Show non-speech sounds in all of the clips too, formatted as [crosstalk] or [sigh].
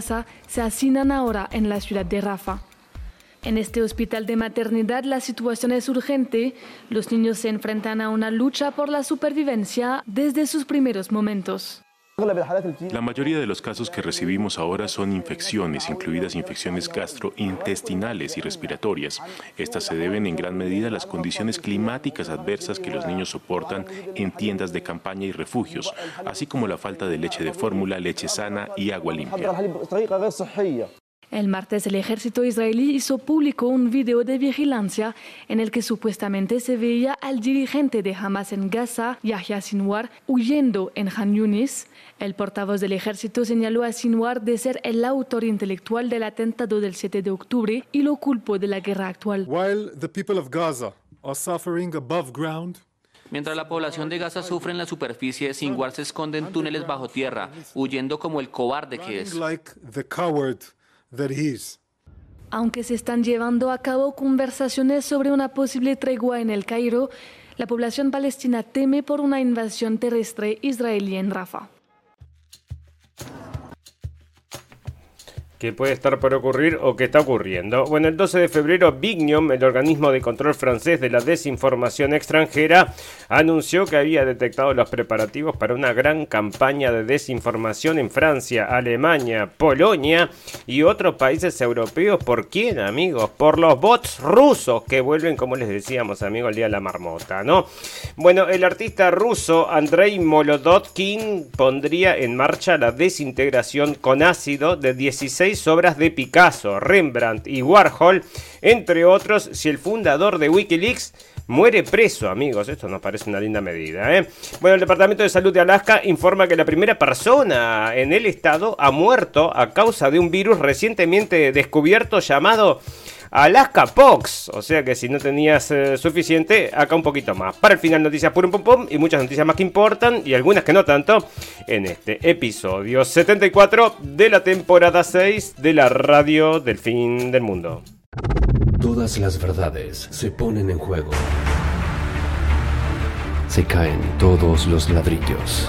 se hacinan ahora en la ciudad de Rafa. En este hospital de maternidad la situación es urgente. Los niños se enfrentan a una lucha por la supervivencia desde sus primeros momentos. La mayoría de los casos que recibimos ahora son infecciones, incluidas infecciones gastrointestinales y respiratorias. Estas se deben en gran medida a las condiciones climáticas adversas que los niños soportan en tiendas de campaña y refugios, así como la falta de leche de fórmula, leche sana y agua limpia. El martes el ejército israelí hizo público un video de vigilancia en el que supuestamente se veía al dirigente de Hamas en Gaza, Yahya Sinwar, huyendo en Han Yunis. El portavoz del ejército señaló a Sinwar de ser el autor intelectual del atentado del 7 de octubre y lo culpó de la guerra actual. Mientras la población de Gaza sufre en la superficie, Sinwar se esconde en túneles bajo tierra, huyendo como el cobarde que es. Aunque se están llevando a cabo conversaciones sobre una posible tregua en el Cairo, la población palestina teme por una invasión terrestre israelí en Rafah. Que puede estar por ocurrir o que está ocurriendo. Bueno, el 12 de febrero, Bignium, el organismo de control francés de la desinformación extranjera, anunció que había detectado los preparativos para una gran campaña de desinformación en Francia, Alemania, Polonia y otros países europeos. ¿Por quién, amigos? Por los bots rusos que vuelven, como les decíamos, amigos, el día de la marmota, ¿no? Bueno, el artista ruso Andrei Molodotkin pondría en marcha la desintegración con ácido de 16 obras de Picasso, Rembrandt y Warhol, entre otros, si el fundador de Wikileaks muere preso, amigos. Esto nos parece una linda medida. ¿eh? Bueno, el Departamento de Salud de Alaska informa que la primera persona en el estado ha muerto a causa de un virus recientemente descubierto llamado Alaska Pox. O sea que si no tenías eh, suficiente, acá un poquito más. Para el final, noticias pum pum pum y muchas noticias más que importan y algunas que no tanto en este episodio 74 de la temporada 6 de la radio del fin del mundo. Todas las verdades se ponen en juego. Se caen todos los ladrillos.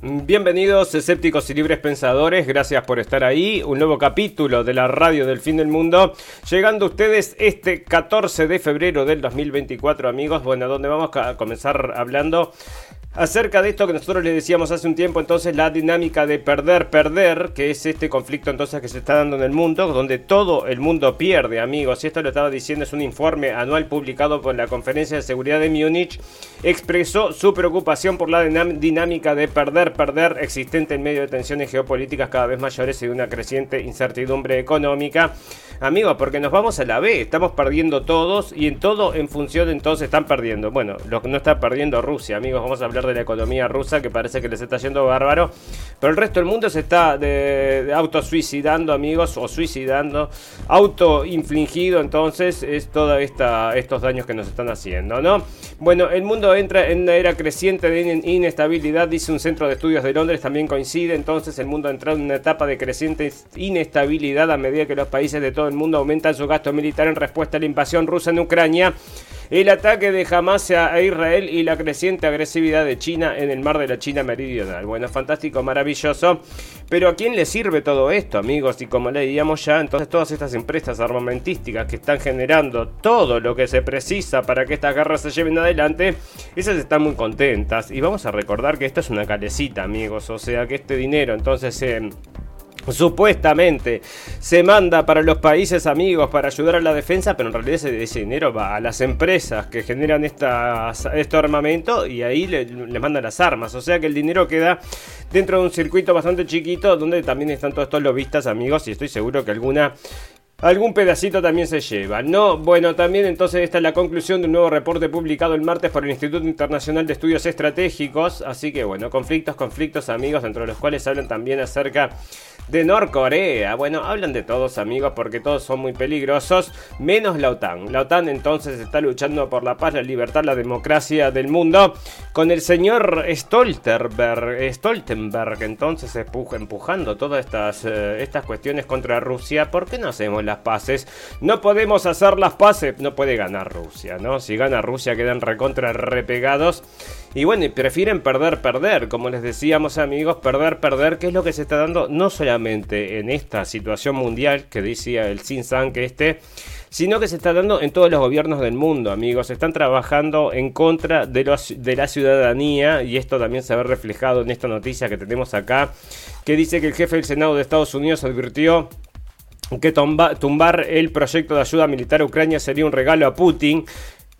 Bienvenidos escépticos y libres pensadores, gracias por estar ahí, un nuevo capítulo de la radio del fin del mundo, llegando a ustedes este 14 de febrero del 2024 amigos, bueno, donde vamos a comenzar hablando acerca de esto que nosotros les decíamos hace un tiempo, entonces la dinámica de perder, perder, que es este conflicto entonces que se está dando en el mundo, donde todo el mundo pierde, amigos. Y esto lo estaba diciendo, es un informe anual publicado por la Conferencia de Seguridad de Múnich, expresó su preocupación por la dinámica de perder, perder existente en medio de tensiones geopolíticas cada vez mayores y de una creciente incertidumbre económica. Amigos, porque nos vamos a la B, estamos perdiendo todos y en todo en función entonces están perdiendo. Bueno, lo que no está perdiendo Rusia, amigos, vamos a hablar de la economía rusa que parece que les está yendo bárbaro, pero el resto del mundo se está de, autosuicidando, amigos, o suicidando, autoinfligido, entonces es todos estos daños que nos están haciendo, ¿no? Bueno, el mundo entra en una era creciente de inestabilidad, dice un centro de estudios de Londres, también coincide, entonces el mundo entra en una etapa de creciente inestabilidad a medida que los países de todo el mundo aumentan su gasto militar en respuesta a la invasión rusa en Ucrania, el ataque de Hamas a Israel y la creciente agresividad de China en el mar de la China Meridional. Bueno, fantástico, maravilloso. Pero ¿a quién le sirve todo esto, amigos? Y como leíamos ya, entonces todas estas empresas armamentísticas que están generando todo lo que se precisa para que estas guerras se lleven adelante, esas están muy contentas. Y vamos a recordar que esto es una calecita, amigos. O sea que este dinero entonces se supuestamente se manda para los países amigos para ayudar a la defensa, pero en realidad ese, dinero va a las empresas que generan este armamento y ahí les le mandan las armas. O sea que el dinero queda dentro de un circuito bastante chiquito donde también están todos estos lobistas amigos y estoy seguro que alguna Algún pedacito también se lleva, ¿no? Bueno, también entonces esta es la conclusión de un nuevo reporte publicado el martes por el Instituto Internacional de Estudios Estratégicos. Así que bueno, conflictos, conflictos amigos, entre los cuales hablan también acerca de Norcorea. Bueno, hablan de todos amigos porque todos son muy peligrosos, menos la OTAN. La OTAN entonces está luchando por la paz, la libertad, la democracia del mundo con el señor Stoltenberg, Stoltenberg entonces empujando todas estas, eh, estas cuestiones contra Rusia. ¿Por qué no hacemos las paces? No podemos hacer las paces, no puede ganar Rusia, ¿no? Si gana Rusia quedan recontra repegados. Y bueno, prefieren perder, perder, como les decíamos amigos, perder, perder, que es lo que se está dando no solamente en esta situación mundial que decía el San que este, sino que se está dando en todos los gobiernos del mundo, amigos. Están trabajando en contra de la ciudadanía y esto también se ve reflejado en esta noticia que tenemos acá, que dice que el jefe del Senado de Estados Unidos advirtió que tumbar el proyecto de ayuda militar a Ucrania sería un regalo a Putin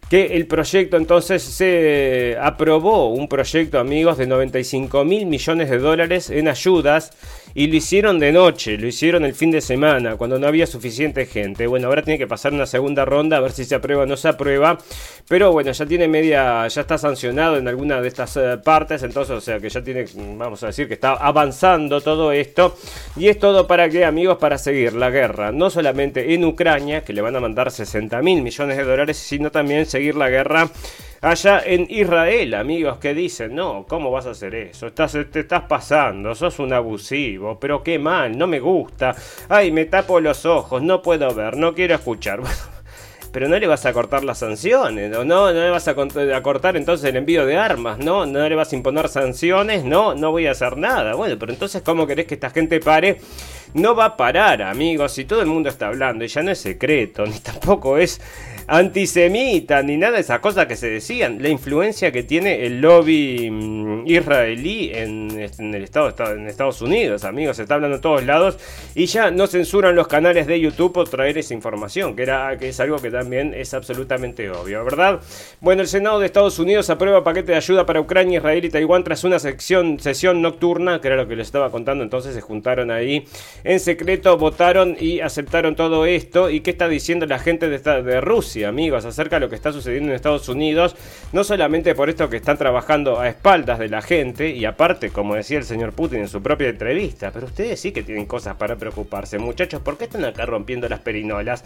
que el proyecto entonces se aprobó, un proyecto amigos de 95 mil millones de dólares en ayudas y lo hicieron de noche, lo hicieron el fin de semana, cuando no había suficiente gente. Bueno, ahora tiene que pasar una segunda ronda a ver si se aprueba o no se aprueba. Pero bueno, ya tiene media, ya está sancionado en alguna de estas eh, partes. Entonces, o sea que ya tiene, vamos a decir que está avanzando todo esto. Y es todo para qué, amigos, para seguir la guerra. No solamente en Ucrania, que le van a mandar 60 mil millones de dólares, sino también seguir la guerra allá en Israel, amigos, que dicen, no, ¿cómo vas a hacer eso? Estás, te estás pasando, sos un abusivo, pero qué mal, no me gusta. Ay, me tapo los ojos, no puedo ver, no quiero escuchar. [laughs] pero no le vas a cortar las sanciones, no, no, le vas a, cortar entonces el envío de armas, no, no le vas a imponer sanciones, no, no voy a hacer nada. Bueno, pero entonces, ¿cómo querés que esta gente pare? No va a parar, amigos, si todo el mundo está hablando, y ya no es secreto, [laughs] ni tampoco es antisemita ni nada de esas cosas que se decían. La influencia que tiene el lobby mm, israelí en, el estado, en Estados Unidos, amigos, se está hablando en todos lados y ya no censuran los canales de YouTube por traer esa información, que, era, que es algo que también es absolutamente obvio, ¿verdad? Bueno, el Senado de Estados Unidos aprueba paquete de ayuda para Ucrania, Israel y Taiwán tras una sección, sesión nocturna, que era lo que les estaba contando, entonces se juntaron ahí en secreto, votaron y aceptaron todo esto. ¿Y qué está diciendo la gente de, de Rusia? Amigos, acerca de lo que está sucediendo en Estados Unidos, no solamente por esto que están trabajando a espaldas de la gente, y aparte, como decía el señor Putin en su propia entrevista, pero ustedes sí que tienen cosas para preocuparse, muchachos, ¿por qué están acá rompiendo las perinolas?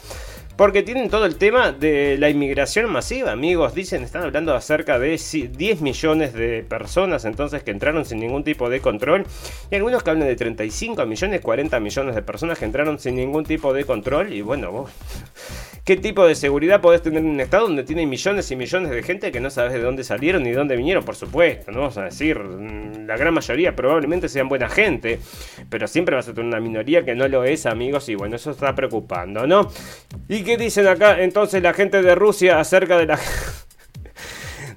Porque tienen todo el tema de la inmigración masiva, amigos, dicen, están hablando acerca de 10 millones de personas entonces que entraron sin ningún tipo de control, y algunos que hablan de 35 millones, 40 millones de personas que entraron sin ningún tipo de control, y bueno, ¿qué tipo de seguridad podés tener en un estado donde tiene millones y millones de gente que no sabes de dónde salieron ni de dónde vinieron, por supuesto, no vamos a decir, mm, la gran mayoría probablemente sean buena gente, pero siempre vas a tener una minoría que no lo es, amigos, y bueno, eso está preocupando, ¿no? ¿Y qué dicen acá entonces la gente de Rusia acerca de la... [laughs]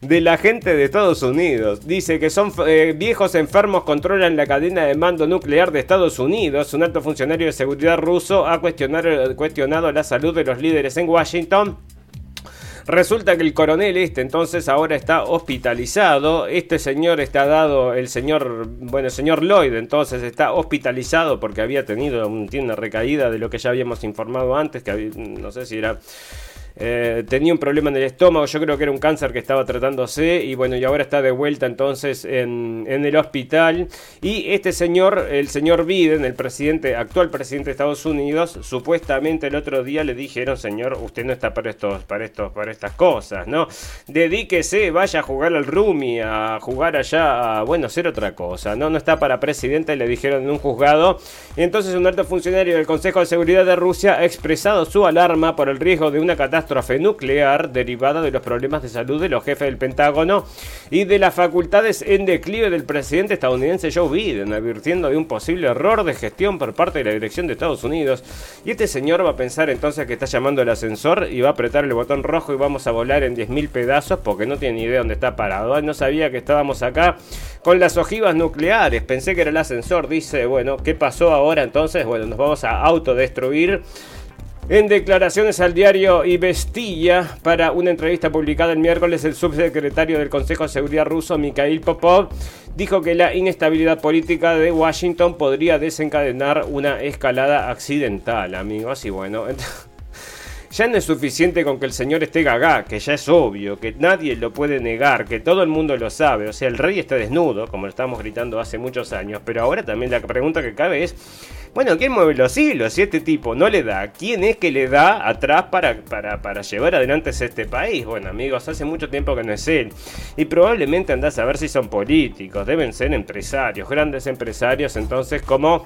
de la gente de Estados Unidos. Dice que son eh, viejos enfermos controlan la cadena de mando nuclear de Estados Unidos. Un alto funcionario de seguridad ruso ha cuestionado la salud de los líderes en Washington. Resulta que el coronel este entonces ahora está hospitalizado. Este señor está dado, el señor, bueno, el señor Lloyd entonces está hospitalizado porque había tenido una recaída de lo que ya habíamos informado antes, que no sé si era eh, tenía un problema en el estómago, yo creo que era un cáncer que estaba tratándose y bueno, y ahora está de vuelta entonces en, el hospital. Y este señor, el señor Biden, el presidente, actual presidente de Estados Unidos, supuestamente el otro día le dijeron, señor, usted no está para estos, para estos, para estas cosas, ¿no? Dedíquese, vaya a jugar al Rumi, a jugar allá, a, bueno, hacer otra cosa, ¿no? No está para presidente, le dijeron en un juzgado. Entonces un alto funcionario del Consejo de Seguridad de Rusia ha expresado su alarma por el riesgo de una catástrofe catástrofe nuclear derivada de los problemas de salud de los jefes del Pentágono y de las facultades en declive del presidente estadounidense Joe Biden, advirtiendo de un posible error de gestión por parte de la dirección de Estados Unidos. Y este señor va a pensar entonces que está llamando el ascensor y va a apretar el botón rojo y vamos a volar en 10.000 pedazos porque no tiene ni idea dónde está parado. No sabía que estábamos acá con las ojivas nucleares. Pensé que era el ascensor. Dice, bueno, ¿qué pasó ahora entonces? Bueno, nos vamos a autodestruir En declaraciones al diario Ivestilla, para una entrevista publicada el miércoles, el subsecretario del Consejo de Seguridad ruso, Mikhail Popov, dijo que la inestabilidad política de Washington podría desencadenar una escalada accidental, amigos. Y bueno, [laughs] ya no es suficiente con que el señor esté gaga, que ya es obvio, que nadie lo puede negar, que todo el mundo lo sabe. O sea, el rey está desnudo, como lo estábamos gritando hace muchos años, pero ahora también la pregunta que cabe es bueno, ¿quién mueve los hilos? Si este tipo no le da, ¿quién es que le da atrás para, para, para llevar adelante este país? Bueno, amigos, hace mucho tiempo que no es él. Y probablemente andás a ver si son políticos, deben ser empresarios, grandes empresarios, entonces como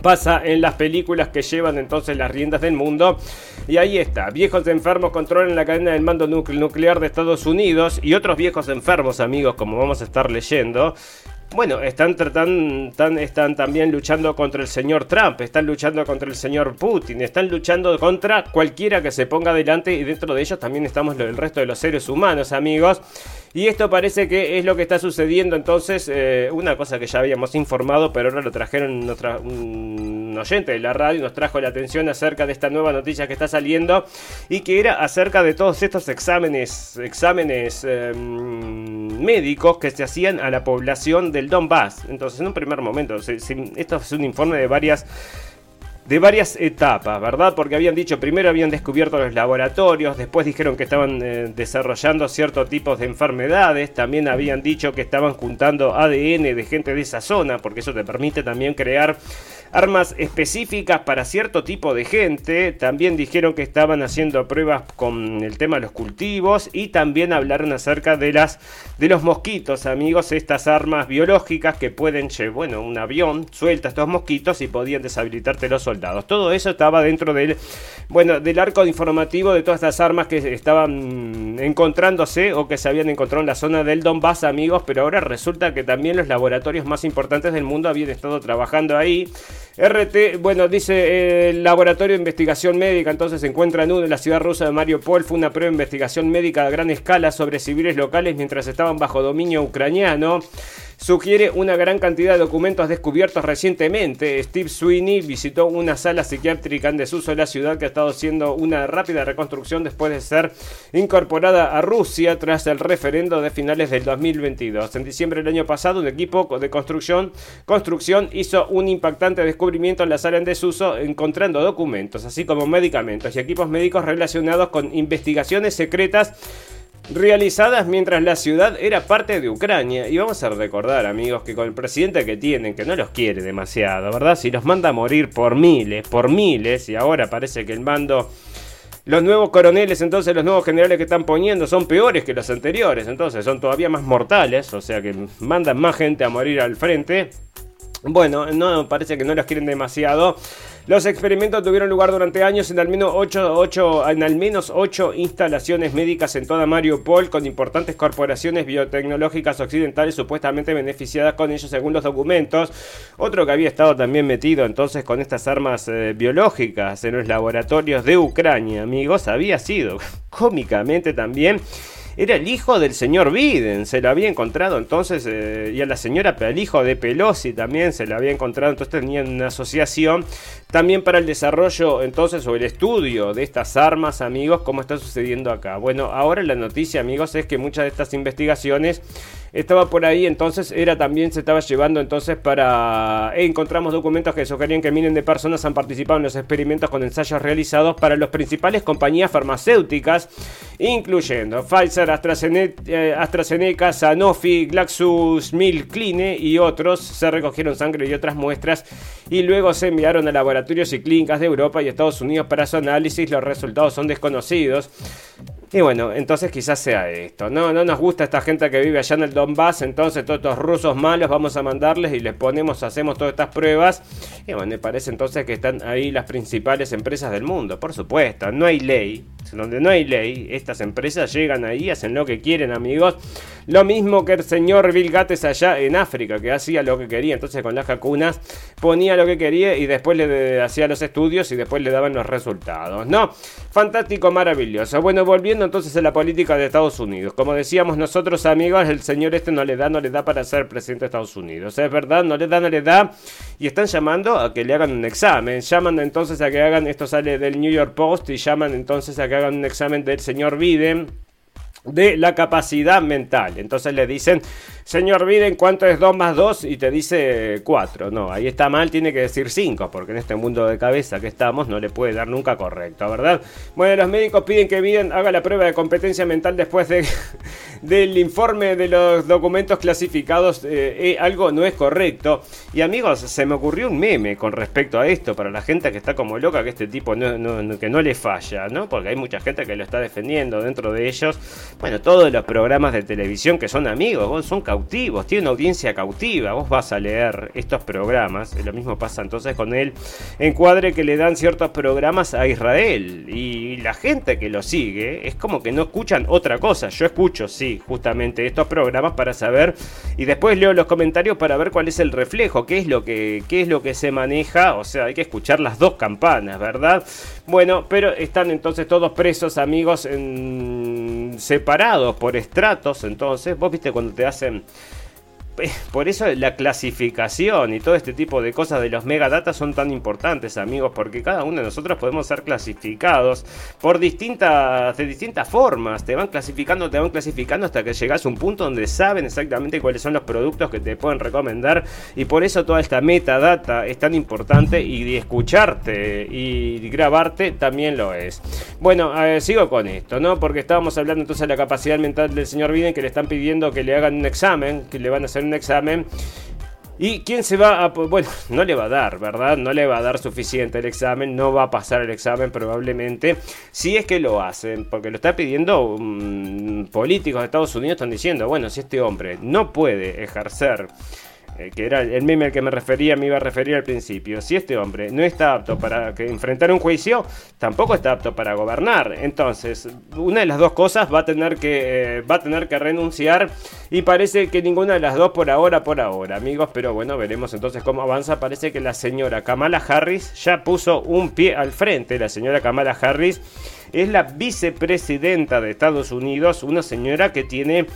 pasa en las películas que llevan entonces las riendas del mundo. Y ahí está, viejos enfermos controlan la cadena del mando nuclear de Estados Unidos y otros viejos enfermos, amigos, como vamos a estar leyendo, bueno, están, tratando, están también luchando contra el señor Trump, están luchando contra el señor Putin, están luchando contra cualquiera que se ponga delante y dentro de ellos también estamos el resto de los seres humanos, amigos. Y esto parece que es lo que está sucediendo entonces, eh, una cosa que ya habíamos informado, pero ahora lo trajeron un oyente de la radio, nos trajo la atención acerca de esta nueva noticia que está saliendo y que era acerca de todos estos exámenes, exámenes em, médicos que se hacían a la población del Donbass. Entonces, en un primer momento, esto es un informe de varias de varias etapas, ¿verdad? Porque habían dicho, primero habían descubierto los laboratorios, después dijeron que estaban eh, desarrollando ciertos tipos de enfermedades, también habían dicho que estaban juntando ADN de gente de esa zona, porque eso te permite también crear armas específicas para cierto tipo de gente. También dijeron que estaban haciendo pruebas con el tema de los cultivos y también hablaron acerca de las de los mosquitos, amigos, estas armas biológicas que pueden, bueno, un avión suelta estos mosquitos y podían deshabilitarte los soldados. Todo eso estaba dentro del bueno, del arco informativo de todas estas armas que estaban encontrándose o que se habían encontrado en la zona del Donbass, amigos, pero ahora resulta que también los laboratorios más importantes del mundo habían estado trabajando ahí. RT, bueno, dice eh, el Laboratorio de Investigación Médica, entonces se encuentra en en la ciudad rusa de Mariupol. Fue una prueba de investigación médica a gran escala sobre civiles locales mientras estaban bajo dominio ucraniano sugiere una gran cantidad de documentos descubiertos recientemente. Steve Sweeney visitó una sala psiquiátrica en desuso de la ciudad que ha estado haciendo una rápida reconstrucción después de ser incorporada a Rusia tras el referendo de finales del 2022. En diciembre del año pasado, un equipo de construcción, construcción hizo un impactante descubrimiento en la sala en desuso, encontrando documentos, así como medicamentos y equipos médicos relacionados con investigaciones secretas realizadas mientras la ciudad era parte de Ucrania. Y vamos a recordar, amigos, que con el presidente que tienen, que no los quiere demasiado, ¿verdad? Si los manda a morir por miles, por miles, y ahora parece que el mando... Los nuevos coroneles, entonces los nuevos generales que están poniendo son peores que los anteriores, entonces son todavía más mortales, o sea que mandan más gente a morir al frente. Bueno, no parece que no los quieren demasiado. Los experimentos tuvieron lugar durante años en al menos 8, en al menos instalaciones médicas en toda Mariupol con importantes corporaciones biotecnológicas occidentales supuestamente beneficiadas con ellos según los documentos. Otro que había estado también metido entonces con estas armas eh, biológicas en los laboratorios de Ucrania, amigos, había sido [laughs] cómicamente también era el hijo del señor Biden, se lo había encontrado entonces, eh, y a la señora, el hijo de Pelosi también se lo había encontrado, entonces tenían una asociación también para el desarrollo entonces o el estudio de estas armas, amigos, como está sucediendo acá. Bueno, ahora la noticia, amigos, es que muchas de estas investigaciones estaba por ahí, entonces era también se estaba llevando entonces para eh, encontramos documentos que sugerían que miles de personas han participado en los experimentos con ensayos realizados para las principales compañías farmacéuticas, incluyendo Pfizer, AstraZeneca, eh, AstraZeneca Sanofi, GlaxoSmithKline y otros. Se recogieron sangre y otras muestras y luego se enviaron a laboratorios y clínicas de Europa y Estados Unidos para su análisis. Los resultados son desconocidos. Y bueno, entonces quizás sea esto. No, no nos gusta esta gente que vive allá en el Donbass. Entonces todos estos rusos malos vamos a mandarles y les ponemos, hacemos todas estas pruebas. Y bueno, me parece entonces que están ahí las principales empresas del mundo. Por supuesto, no hay ley. Donde no hay ley, estas empresas llegan ahí, hacen lo que quieren, amigos. Lo mismo que el señor Bill Gates allá en África, que hacía lo que quería. Entonces con las vacunas ponía lo que quería y después le hacía los estudios y después le daban los resultados. No, fantástico, maravilloso. Bueno, volviendo entonces a la política de Estados Unidos. Como decíamos nosotros amigos, el señor este no le da, no le da para ser presidente de Estados Unidos. Es verdad, no le da, no le da. Y están llamando a que le hagan un examen. Llaman entonces a que hagan, esto sale del New York Post, y llaman entonces a que hagan un examen del señor Biden de la capacidad mental. Entonces le dicen, señor Biden, ¿cuánto es 2 más 2? Y te dice 4. No, ahí está mal, tiene que decir 5, porque en este mundo de cabeza que estamos no le puede dar nunca correcto, ¿verdad? Bueno, los médicos piden que Biden haga la prueba de competencia mental después de, [laughs] del informe de los documentos clasificados. Eh, eh, algo no es correcto. Y amigos, se me ocurrió un meme con respecto a esto, para la gente que está como loca, que este tipo no, que no le falla, ¿no? Porque hay mucha gente que lo está defendiendo dentro de ellos bueno, todos los programas de televisión que son amigos, son tiene una audiencia cautiva, vos vas a leer estos programas, lo mismo pasa entonces con el encuadre que le dan ciertos programas a Israel. Y la gente que lo sigue es como que no escuchan otra cosa, yo escucho, sí, justamente estos programas para saber y después leo los comentarios para ver cuál es el reflejo, qué es lo que, qué es lo que se maneja, o sea, hay que escuchar las dos campanas, ¿verdad? Bueno, pero están entonces todos presos amigos en separados por estratos, entonces, vos viste cuando te hacen [laughs] por eso la clasificación y todo este tipo de cosas de los megadatas son tan importantes, amigos, porque cada uno de nosotros podemos ser clasificados por distintas, de distintas formas. Te van clasificando, te van clasificando hasta que llegas a un punto donde saben exactamente cuáles son los productos que te pueden recomendar. Y por eso toda esta metadata es tan importante y escucharte y grabarte también lo es. Bueno, sigo con esto, ¿no? Porque estábamos hablando entonces de la capacidad mental del señor Biden que le están pidiendo que le hagan un examen, que le van a hacer un examen. ¿Y quién se va a.? Bueno, [laughs] no le va a dar, ¿verdad? No le va a dar suficiente el examen, no va a pasar el examen probablemente. Si es que lo hacen, porque lo está pidiendo mm, políticos de Estados Unidos, están diciendo, bueno, si este hombre no puede ejercer eh, que era el meme al que me refería, me iba a referir al principio. Si este hombre no está apto para enfrentar un juicio, tampoco está apto para gobernar. Entonces, una de las dos cosas va a tener que, eh, va a tener que renunciar y parece que ninguna de las dos por ahora, por ahora, amigos. Pero bueno, veremos entonces cómo avanza. Parece que la señora Kamala Harris ya puso un pie al frente. La señora Kamala Harris es la vicepresidenta de Estados Unidos, una señora que tiene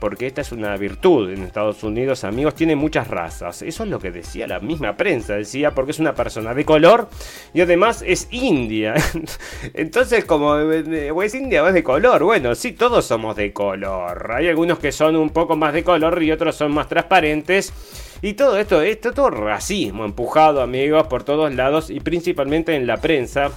porque esta es una virtud en Estados Unidos, amigos, tiene muchas razas. Eso es lo que decía la misma prensa, decía, porque es una persona de color y además es india. [laughs] Entonces, como es india o es de color, bueno, sí, todos somos de color. Hay algunos que son un poco más de color y otros son más transparentes. Y todo esto, esto todo racismo empujado, amigos, por todos lados y principalmente en la prensa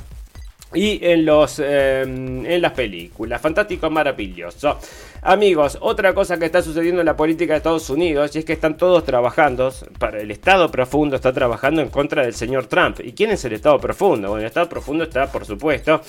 y en, los, em, en las películas. Fantástico, maravilloso. Amigos, otra cosa que está sucediendo en la política de Estados Unidos y es que están todos trabajando, para el Estado profundo está trabajando en contra del señor Trump. ¿Y quién es el Estado profundo? Bueno, el Estado profundo está, por supuesto,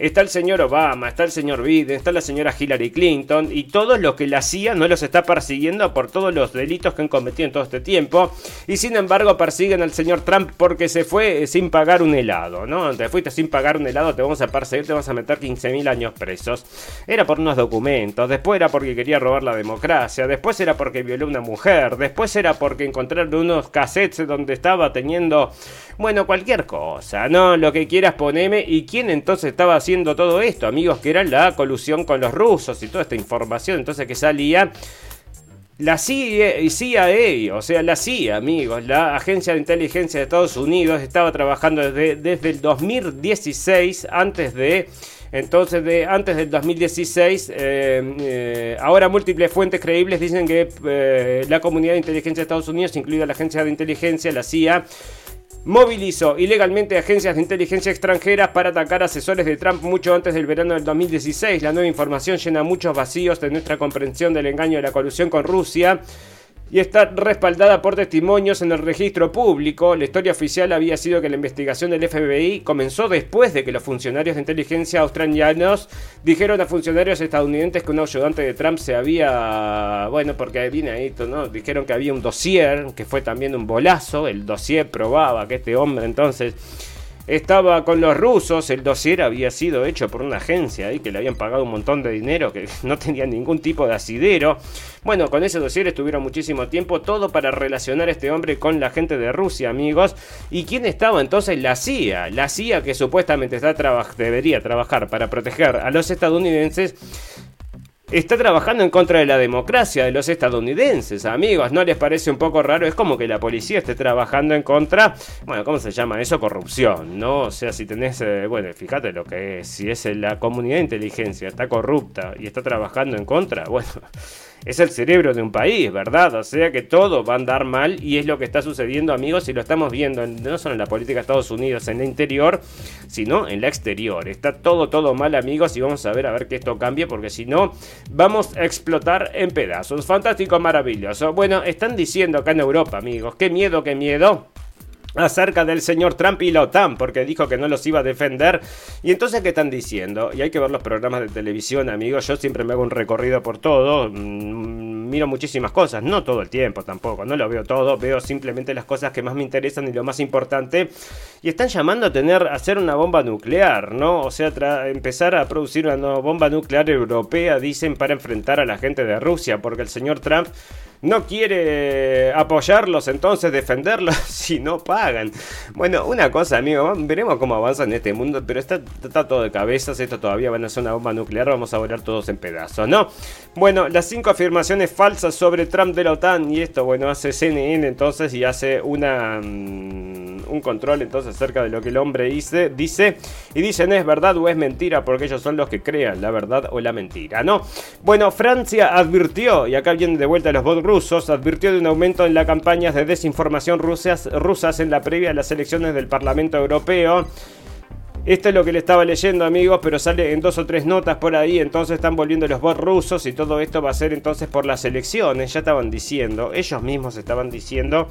Está el señor Obama, está el señor Biden, está la señora Hillary Clinton y todos los que la CIA no los está persiguiendo por todos los delitos que han cometido en todo este tiempo. Y sin embargo persiguen al señor Trump porque se fue sin pagar un helado, ¿no? Te fuiste sin pagar un helado, te vamos a perseguir, te vamos a meter 15.000 años presos. Era por unos documentos, después era porque quería robar la democracia, después era porque violó a una mujer, después era porque encontraron unos cassettes donde estaba teniendo, bueno, cualquier cosa, ¿no? Lo que quieras poneme. ¿Y quién entonces estaba haciendo? todo esto, amigos, que era la colusión con los rusos y toda esta información, entonces que salía la CIA, o sea, la CIA, amigos, la Agencia de Inteligencia de Estados Unidos estaba trabajando desde, desde el 2016, antes de entonces, de, antes del 2016, eh, eh, ahora múltiples fuentes creíbles dicen que eh, la comunidad de inteligencia de Estados Unidos, incluida la agencia de inteligencia, la CIA, movilizó ilegalmente agencias de inteligencia extranjeras para atacar asesores de Trump mucho antes del verano del 2016. La nueva información llena muchos vacíos de nuestra comprensión del engaño de la colusión con Rusia y está respaldada por testimonios en el registro público. La historia oficial había sido que la investigación del FBI comenzó después de que los funcionarios de inteligencia australianos dijeron a funcionarios estadounidenses que un ayudante de Trump se había, bueno, porque viene ahí, ¿no? Dijeron que había un dossier, que fue también un bolazo, el dossier probaba que este hombre entonces estaba con los rusos, el dossier había sido hecho por una agencia ahí que le habían pagado un montón de dinero, que [laughs] no tenía ningún tipo de asidero. Bueno, con ese dossier estuvieron muchísimo tiempo, todo para relacionar a este hombre con la gente de Rusia, amigos. ¿Y quién estaba entonces? La CIA. La CIA que supuestamente está debería trabajar para proteger a los estadounidenses está trabajando en contra de la democracia de los estadounidenses, amigos. ¿No les parece un poco raro? Es como que la policía esté trabajando en contra, bueno, ¿cómo se llama eso? Corrupción, ¿no? O sea, si tenés, eh, bueno, fíjate lo que es, si es la comunidad de inteligencia, está corrupta y está trabajando en contra, [laughs] bueno es el cerebro de un país, ¿verdad? O sea que todo va a andar mal y es lo que está sucediendo, amigos, y lo estamos viendo no solo en la política de Estados Unidos, en el interior, sino en la exterior. Está todo, todo mal, amigos, y vamos a ver a ver que esto cambie, porque si no, vamos a explotar en pedazos. Fantástico, maravilloso. Bueno, están diciendo acá en Europa, amigos, qué miedo, qué miedo acerca del señor Trump y la OTAN, porque dijo que no los iba a defender. Y entonces, ¿qué están diciendo? Y hay que ver los programas de televisión, amigos. Yo siempre me hago un recorrido por todo. Mm, miro muchísimas cosas, no todo el tiempo tampoco, no lo veo todo, veo simplemente las cosas que más me interesan y lo más importante. Y están llamando a tener, a hacer una bomba nuclear, ¿no? O sea, empezar a producir una bomba nuclear europea, dicen, para enfrentar a la gente de Rusia, porque el señor Trump no quiere apoyarlos, entonces defenderlos [laughs] si no pagan. Bueno, una cosa, amigo, veremos cómo avanza en este mundo, pero está, está todo de cabezas, esto todavía van a ser una bomba nuclear, vamos a volar todos en pedazos, ¿no? Bueno, las cinco afirmaciones falsas sobre Trump de la OTAN, y esto, bueno, hace CNN entonces y hace una... Mm, un control entonces acerca de lo que el hombre dice, dice y dicen es verdad o es mentira porque ellos son los que crean la verdad o la mentira, ¿no? Bueno, Francia advirtió, y acá vienen de vuelta los bots rusos, advirtió de un aumento en las campañas de desinformación rusas, rusas en la previa a las elecciones del Parlamento Europeo. Esto es lo que le estaba leyendo, amigos, pero sale en dos o tres notas por ahí. Entonces están volviendo los bots rusos y todo esto va a ser entonces por las elecciones. Ya estaban diciendo, ellos mismos estaban diciendo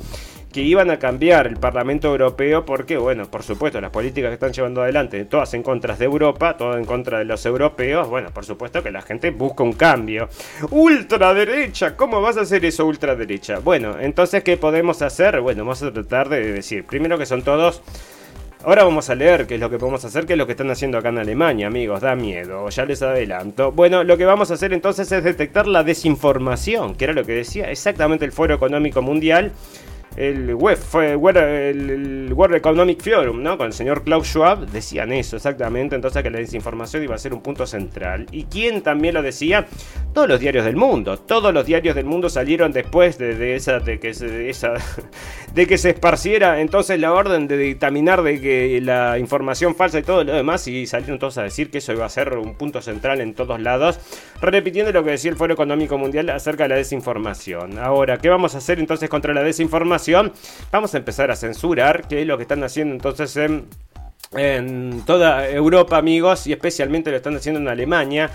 que iban a cambiar el Parlamento Europeo porque, bueno, por supuesto, las políticas que están llevando adelante, todas en contra de Europa, todas en contra de los europeos, bueno, por supuesto que la gente busca un cambio. Ultraderecha, ¿cómo vas a hacer eso ultraderecha? Bueno, entonces, ¿qué podemos hacer? Bueno, vamos a tratar de decir, primero que son todos... Ahora vamos a leer qué es lo que podemos hacer, qué es lo que están haciendo acá en Alemania, amigos. Da miedo, ya les adelanto. Bueno, lo que vamos a hacer entonces es detectar la desinformación, que era lo que decía exactamente el Foro Económico Mundial el, web, fue, el, World Economic Forum, ¿no? Con el señor Klaus Schwab, decían eso exactamente, entonces que la desinformación iba a ser un punto central. ¿Y quién también lo decía? Todos los diarios del mundo. Todos los diarios del mundo salieron después de, esa, de que se, esa, [laughs] de que se esparciera entonces la orden de dictaminar de que la información falsa y todo lo demás, y salieron todos a decir que eso iba a ser un punto central en todos lados, repitiendo lo que decía el Foro Económico Mundial acerca de la desinformación. Ahora, ¿qué vamos a hacer entonces contra la desinformación? Vamos a empezar a censurar, que es lo que están haciendo entonces en, en toda Europa, amigos, y especialmente lo están haciendo en Alemania.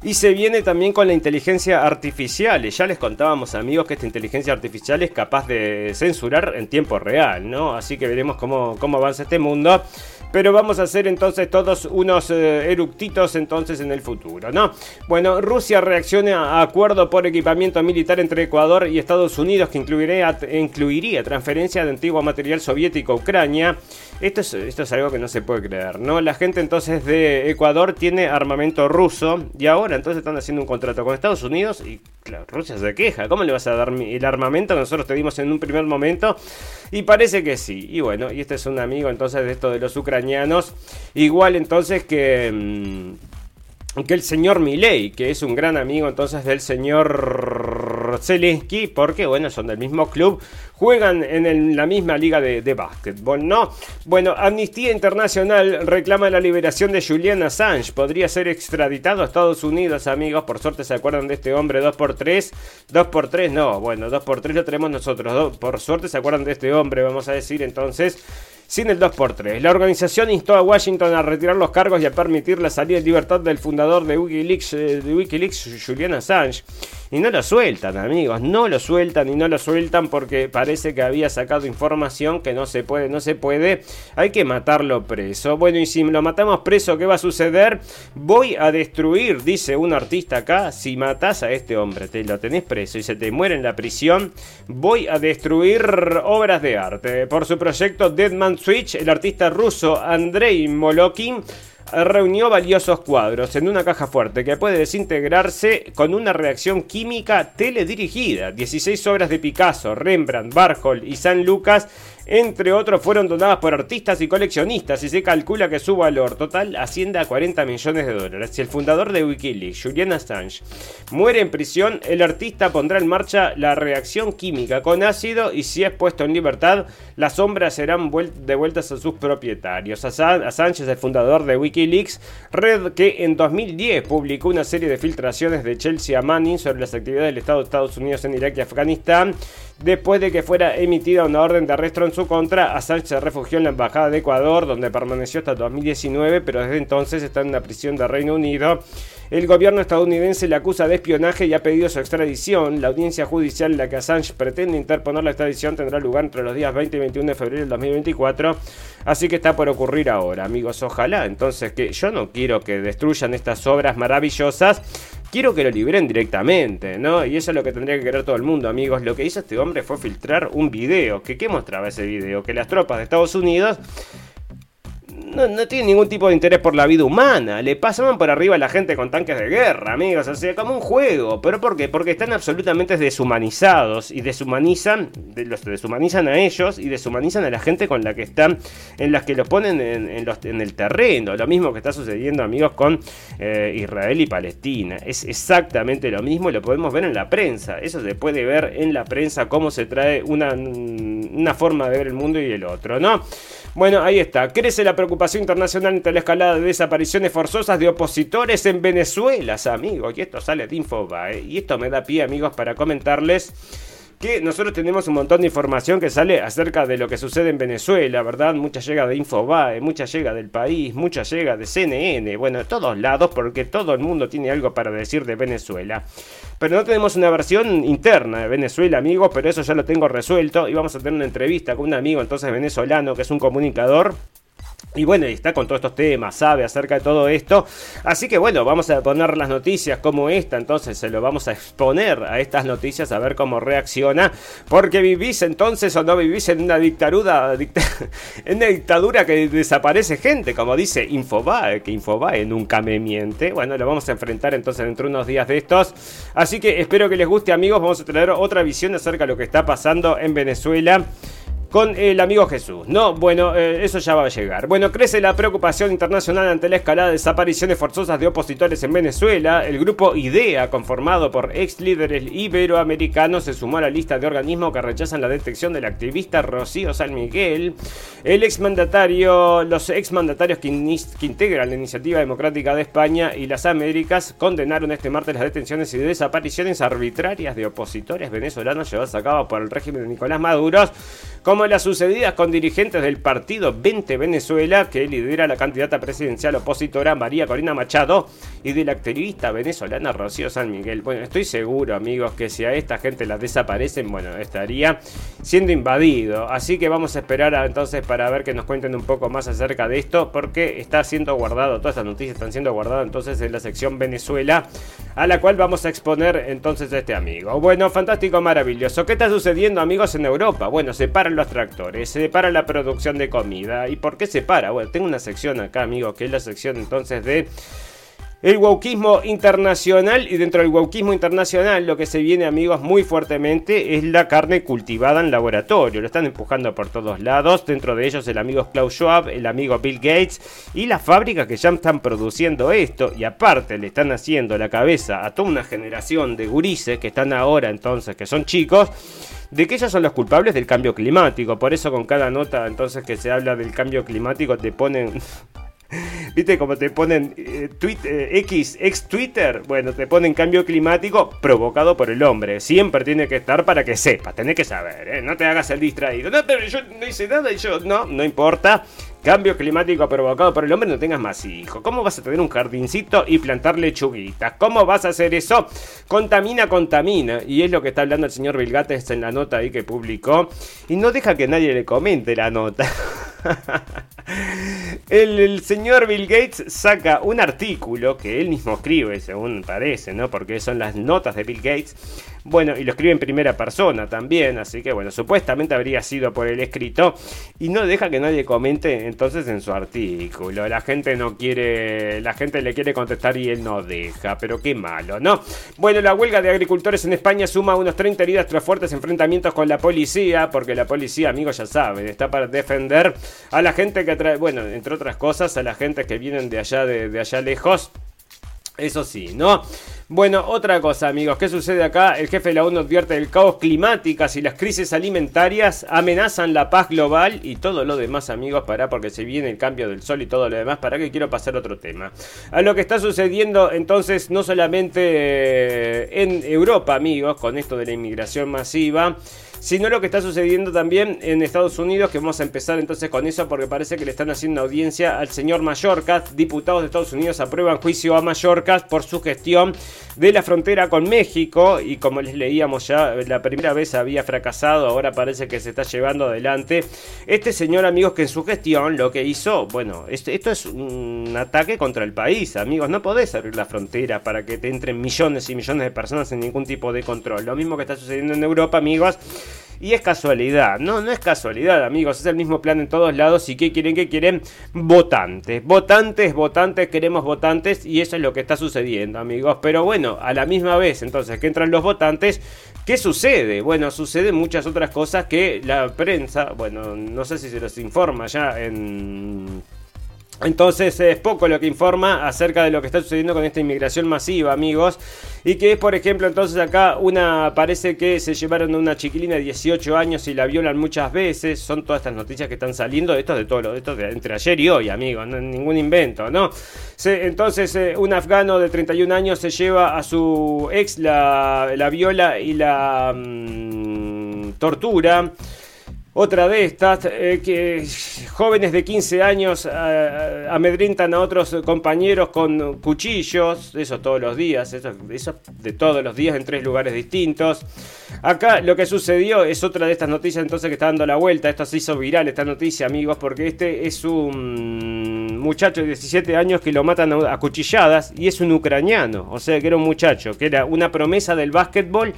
Y se viene también con la inteligencia artificial. Ya les contábamos, amigos, que esta inteligencia artificial es capaz de censurar en tiempo real, ¿no? Así que veremos cómo, cómo avanza este mundo. Pero vamos a hacer entonces todos unos eh, eructitos entonces en el futuro, ¿no? Bueno, Rusia reacciona a acuerdo por equipamiento militar entre Ecuador y Estados Unidos que incluiría, incluiría transferencia de antiguo material soviético a Ucrania. Esto es, esto es algo que no se puede creer, ¿no? La gente entonces de Ecuador tiene armamento ruso y ahora entonces están haciendo un contrato con Estados Unidos y Rusia se queja. ¿Cómo le vas a dar el armamento que nosotros te dimos en un primer momento? Y parece que sí. Y bueno, y este es un amigo entonces de esto de los ucranianos. Igual entonces que... Mm, que el señor Milei, que es un gran amigo entonces del señor Zelensky, porque bueno, son del mismo club, juegan en la misma liga de, de básquetbol, ¿no? Bueno, Amnistía Internacional reclama la liberación de Julian Assange, podría ser extraditado a Estados Unidos, amigos, por suerte se acuerdan de este hombre 2x3, 2x3 no, bueno, 2x3 lo tenemos nosotros, por suerte se acuerdan de este hombre, vamos a decir entonces sin el 2x3. La organización instó a Washington a retirar los cargos y a permitir la salida en libertad del fundador de Wikileaks, eh, de Wikileaks Julian Assange. Y no lo sueltan, amigos, no lo sueltan y no lo sueltan porque parece que había sacado información que no se puede, no se puede. Hay que matarlo preso. Bueno, y si lo matamos preso, ¿qué va a suceder? Voy a destruir, dice un artista acá, si matas a este hombre, te lo tenés preso y se te muere en la prisión, voy a destruir obras de arte. Por su proyecto Deadman Switch, el artista ruso Andrei Molokin reunió valiosos cuadros en una caja fuerte que puede desintegrarse con una reacción química teledirigida. 16 obras de Picasso, Rembrandt, Warhol y San Lucas entre otros, fueron donadas por artistas y coleccionistas y se calcula que su valor total asciende a 40 millones de dólares. Si el fundador de Wikileaks, Julian Assange, muere en prisión, el artista pondrá en marcha la reacción química con ácido y si es puesto en libertad, las sombras serán devueltas a sus propietarios. Assange es el fundador de Wikileaks, red que en 2010 publicó una serie de filtraciones de Chelsea Manning sobre las actividades del Estado de Estados Unidos en Irak y Afganistán Después de que fuera emitida una orden de arresto en su contra, Assange se refugió en la Embajada de Ecuador, donde permaneció hasta 2019, pero desde entonces está en una prisión de Reino Unido. El gobierno estadounidense le acusa de espionaje y ha pedido su extradición. La audiencia judicial en la que Assange pretende interponer la extradición tendrá lugar entre los días 20 y 21 de febrero del 2024. Así que está por ocurrir ahora, amigos. Ojalá entonces que yo no quiero que destruyan estas obras maravillosas quiero que lo liberen directamente, ¿no? Y eso es lo que tendría que querer todo el mundo, amigos. Lo que hizo este hombre fue filtrar un video. ¿Que ¿Qué mostraba ese video? Que las tropas de Estados Unidos no, no tiene ningún tipo de interés por la vida humana. Le pasaban por arriba a la gente con tanques de guerra, amigos. O sea, como un juego. ¿Pero por qué? Porque están absolutamente deshumanizados. Y deshumanizan, los deshumanizan a ellos y deshumanizan a la gente con la que están, en las que los ponen en, los, en el terreno. Lo mismo que está sucediendo, amigos, con eh, Israel y Palestina. Es exactamente lo mismo lo podemos ver en la prensa. Eso se puede ver en la prensa, cómo se trae una, una forma de ver el mundo y el otro, ¿no? Bueno, ahí está. Crece la preocupación internacional ante la escalada de desapariciones forzosas de opositores en Venezuela, amigos. Y esto sale de Infobae. Y esto me da pie, amigos, para comentarles que nosotros tenemos un montón de información que sale acerca de lo que sucede en Venezuela, ¿verdad? Mucha llega de Infobae, mucha llega del país, mucha llega de CNN, bueno, de todos lados, porque todo el mundo tiene algo para decir de Venezuela. Pero no tenemos una versión interna de Venezuela, amigos, pero eso ya lo tengo resuelto y vamos a tener una entrevista con un amigo entonces venezolano que es un comunicador y bueno, está con todos estos temas, sabe acerca de todo esto. Así que bueno, vamos a poner las noticias como esta, entonces se lo vamos a exponer a estas noticias a ver cómo reacciona. Porque vivís entonces o no vivís en una dictadura, [laughs] en una dictadura que desaparece gente, como dice Infobae, que Infobae nunca me miente. Bueno, lo vamos a enfrentar entonces dentro de unos días de estos. Así que espero que les guste amigos, vamos a tener otra visión acerca de lo que está pasando en Venezuela con el amigo Jesús. No, bueno, eh, eso ya va a llegar. Bueno, crece la preocupación internacional ante la escalada de desapariciones forzosas de opositores en Venezuela. El grupo IDEA, conformado por ex líderes iberoamericanos, se sumó a la lista de organismos que rechazan la detección del activista Rocío San Miguel. El exmandatario, los exmandatarios que, que integran la Iniciativa Democrática de España y las Américas condenaron este martes las detenciones y desapariciones arbitrarias de opositores venezolanos llevadas a cabo por el régimen de Nicolás Maduro como las sucedidas con dirigentes del partido 20 Venezuela, que lidera la candidata presidencial opositora María Corina Machado, y de la activista venezolana Rocío San Miguel. Bueno, estoy seguro, amigos, que si a esta gente la desaparecen, bueno, estaría siendo invadido. Así que vamos a esperar entonces para ver que nos cuenten un poco más acerca de esto, porque está siendo guardado, todas estas noticias están siendo guardadas entonces en la sección Venezuela, a la cual vamos a exponer entonces a este amigo. Bueno, fantástico, maravilloso. ¿Qué está sucediendo, amigos, en Europa? Bueno, se paran los tractores, se para la producción de comida. ¿Y por qué se para? Bueno, tengo una sección acá, amigo, que es la sección entonces de el wokismo internacional y dentro del wokismo internacional lo que se viene amigos muy fuertemente es la carne cultivada en laboratorio, lo están empujando por todos lados, dentro de ellos el amigo Klaus Schwab, el amigo Bill Gates y las fábricas que ya están produciendo esto. Y aparte le están haciendo la cabeza a toda una generación de gurises que están ahora entonces que son chicos de que ellos son los culpables del cambio climático. Por eso con cada nota entonces que se habla del cambio climático te ponen... [laughs] ¿Viste como te ponen eh, eh, X, ex Twitter? Bueno, te ponen cambio climático provocado por el hombre. Siempre tiene que estar para que sepas, tenés que saber, ¿eh? No te hagas el distraído. No, pero yo no hice nada yo... No, no importa. Cambio climático provocado por el hombre, no tengas más hijos. ¿Cómo vas a tener un jardincito y plantar lechuguitas? ¿Cómo vas a hacer eso? Contamina, contamina. Y es lo que está hablando el señor Bill Gates en la nota ahí que publicó. Y no deja que nadie le comente la nota. [laughs] el, señor Bill Gates saca un artículo que él mismo escribe, según parece, ¿no? Porque son las notas de Bill Gates Bueno, y lo escribe en primera persona también, así que bueno, supuestamente habría sido por el escrito y no deja que nadie comente entonces en su artículo. La gente no quiere, la gente le quiere contestar y él no deja, pero qué malo, ¿no? Bueno, la huelga de agricultores en España suma unos 30 heridas tras fuertes enfrentamientos con la policía, porque la policía, amigos, ya saben, está para defender a la gente que trae, bueno, entre otras cosas, a la gente que vienen de allá, de allá lejos. Eso sí, ¿no? Bueno, otra cosa, amigos, ¿qué sucede acá? El jefe de la ONU advierte del caos climáticas y las crisis alimentarias amenazan la paz global y todo lo demás, amigos, para porque se viene el cambio del sol y todo lo demás, para que quiero pasar otro tema. A lo que está sucediendo entonces no solamente eh, en Europa, amigos, con esto de la inmigración masiva, sino lo que está sucediendo también en Estados Unidos, que vamos a empezar entonces con eso porque parece que le están haciendo audiencia al señor Mallorca. Diputados de Estados Unidos aprueban juicio a Mallorca por su gestión de la frontera con México y como les leíamos ya, la primera vez había fracasado, ahora parece que se está llevando adelante. Este señor, amigos, que en su gestión lo que hizo, bueno, esto, esto es un ataque contra el país, amigos, no podés abrir la frontera para que te entren millones y millones de personas sin ningún tipo de control. Lo mismo que está sucediendo en Europa, amigos. Y es casualidad, no, no es casualidad, amigos, es el mismo plan en todos lados. ¿Y qué quieren? ¿Qué quieren? Votantes, votantes, votantes, queremos votantes y eso es lo que está sucediendo, amigos. Pero bueno, a la misma vez, entonces, que entran los votantes, ¿qué sucede? Bueno, suceden muchas otras cosas que la prensa, bueno, no sé si se los informa ya en entonces es poco lo que informa acerca de lo que está sucediendo con esta inmigración masiva, amigos. Y que es, por ejemplo, entonces acá una parece que se llevaron a una chiquilina de 18 años y la violan muchas veces. Son todas estas noticias que están saliendo. Esto de todo, esto de entre ayer y hoy, amigos. No, ningún invento, ¿no? entonces eh, un afgano de 31 años se lleva a su ex, la, la viola y la mm, tortura. Otra de estas, eh, que jóvenes de 15 años eh, eh, amedrintan a otros compañeros con cuchillos, eso todos los días, eso, de todos los días en tres lugares distintos. Acá lo que sucedió es otra de estas noticias entonces que está dando la vuelta, esto se hizo viral esta noticia amigos, porque este es un muchacho de 17 años que lo matan a cuchilladas y es un ucraniano, o sea que era un muchacho, que era una promesa del básquetbol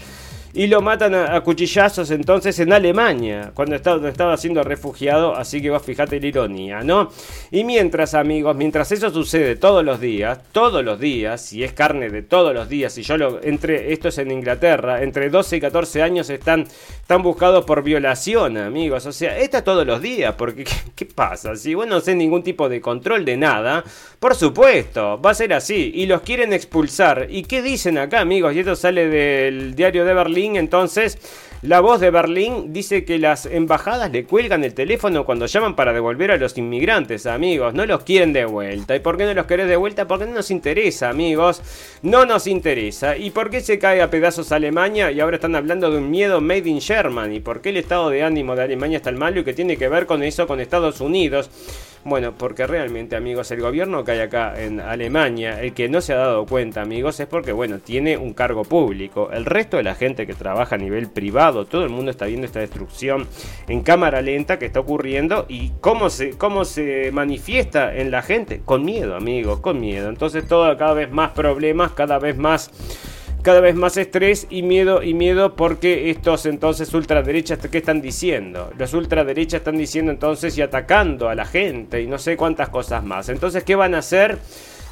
y lo matan a, cuchillazos entonces en Alemania, cuando estaba, estaba siendo refugiado, así que vos fijate la ironía, ¿no? Y mientras, amigos, mientras eso sucede todos los días, todos los días, y es carne de todos los días, y yo lo, entre, esto es en Inglaterra, entre 12 y 14 años están, están buscados por violación, amigos, o sea, está todos los días, porque ¿qué, pasa? Si vos no sé ningún tipo de control de nada, por supuesto, va a ser así, y los quieren expulsar, ¿y qué dicen acá, amigos? Y esto sale del diario de Berlín, entonces, la voz de Berlín dice que las embajadas le cuelgan el teléfono cuando llaman para devolver a los inmigrantes, amigos. No los quieren de vuelta. ¿Y por qué no los querés de vuelta? Porque no nos interesa, amigos. No nos interesa. ¿Y por qué se cae a pedazos Alemania y ahora están hablando de un miedo made in Germany? ¿Por qué el estado de ánimo de Alemania está malo y que tiene que ver con eso con Estados Unidos? Bueno, porque realmente, amigos, el gobierno que hay acá en Alemania, el que no se ha dado cuenta, amigos, es porque, bueno, tiene un cargo público. El resto de la gente que trabaja a nivel privado, todo el mundo está viendo esta destrucción en cámara lenta que está ocurriendo y cómo se, cómo se manifiesta en la gente. Con miedo, amigos, con miedo. Entonces, todo cada vez más problemas, cada vez más cada vez más estrés y miedo y miedo porque estos entonces ultraderechas, ¿qué están diciendo? Los ultraderechas están diciendo entonces y atacando a la gente y no sé cuántas cosas más. Entonces, ¿qué van a hacer?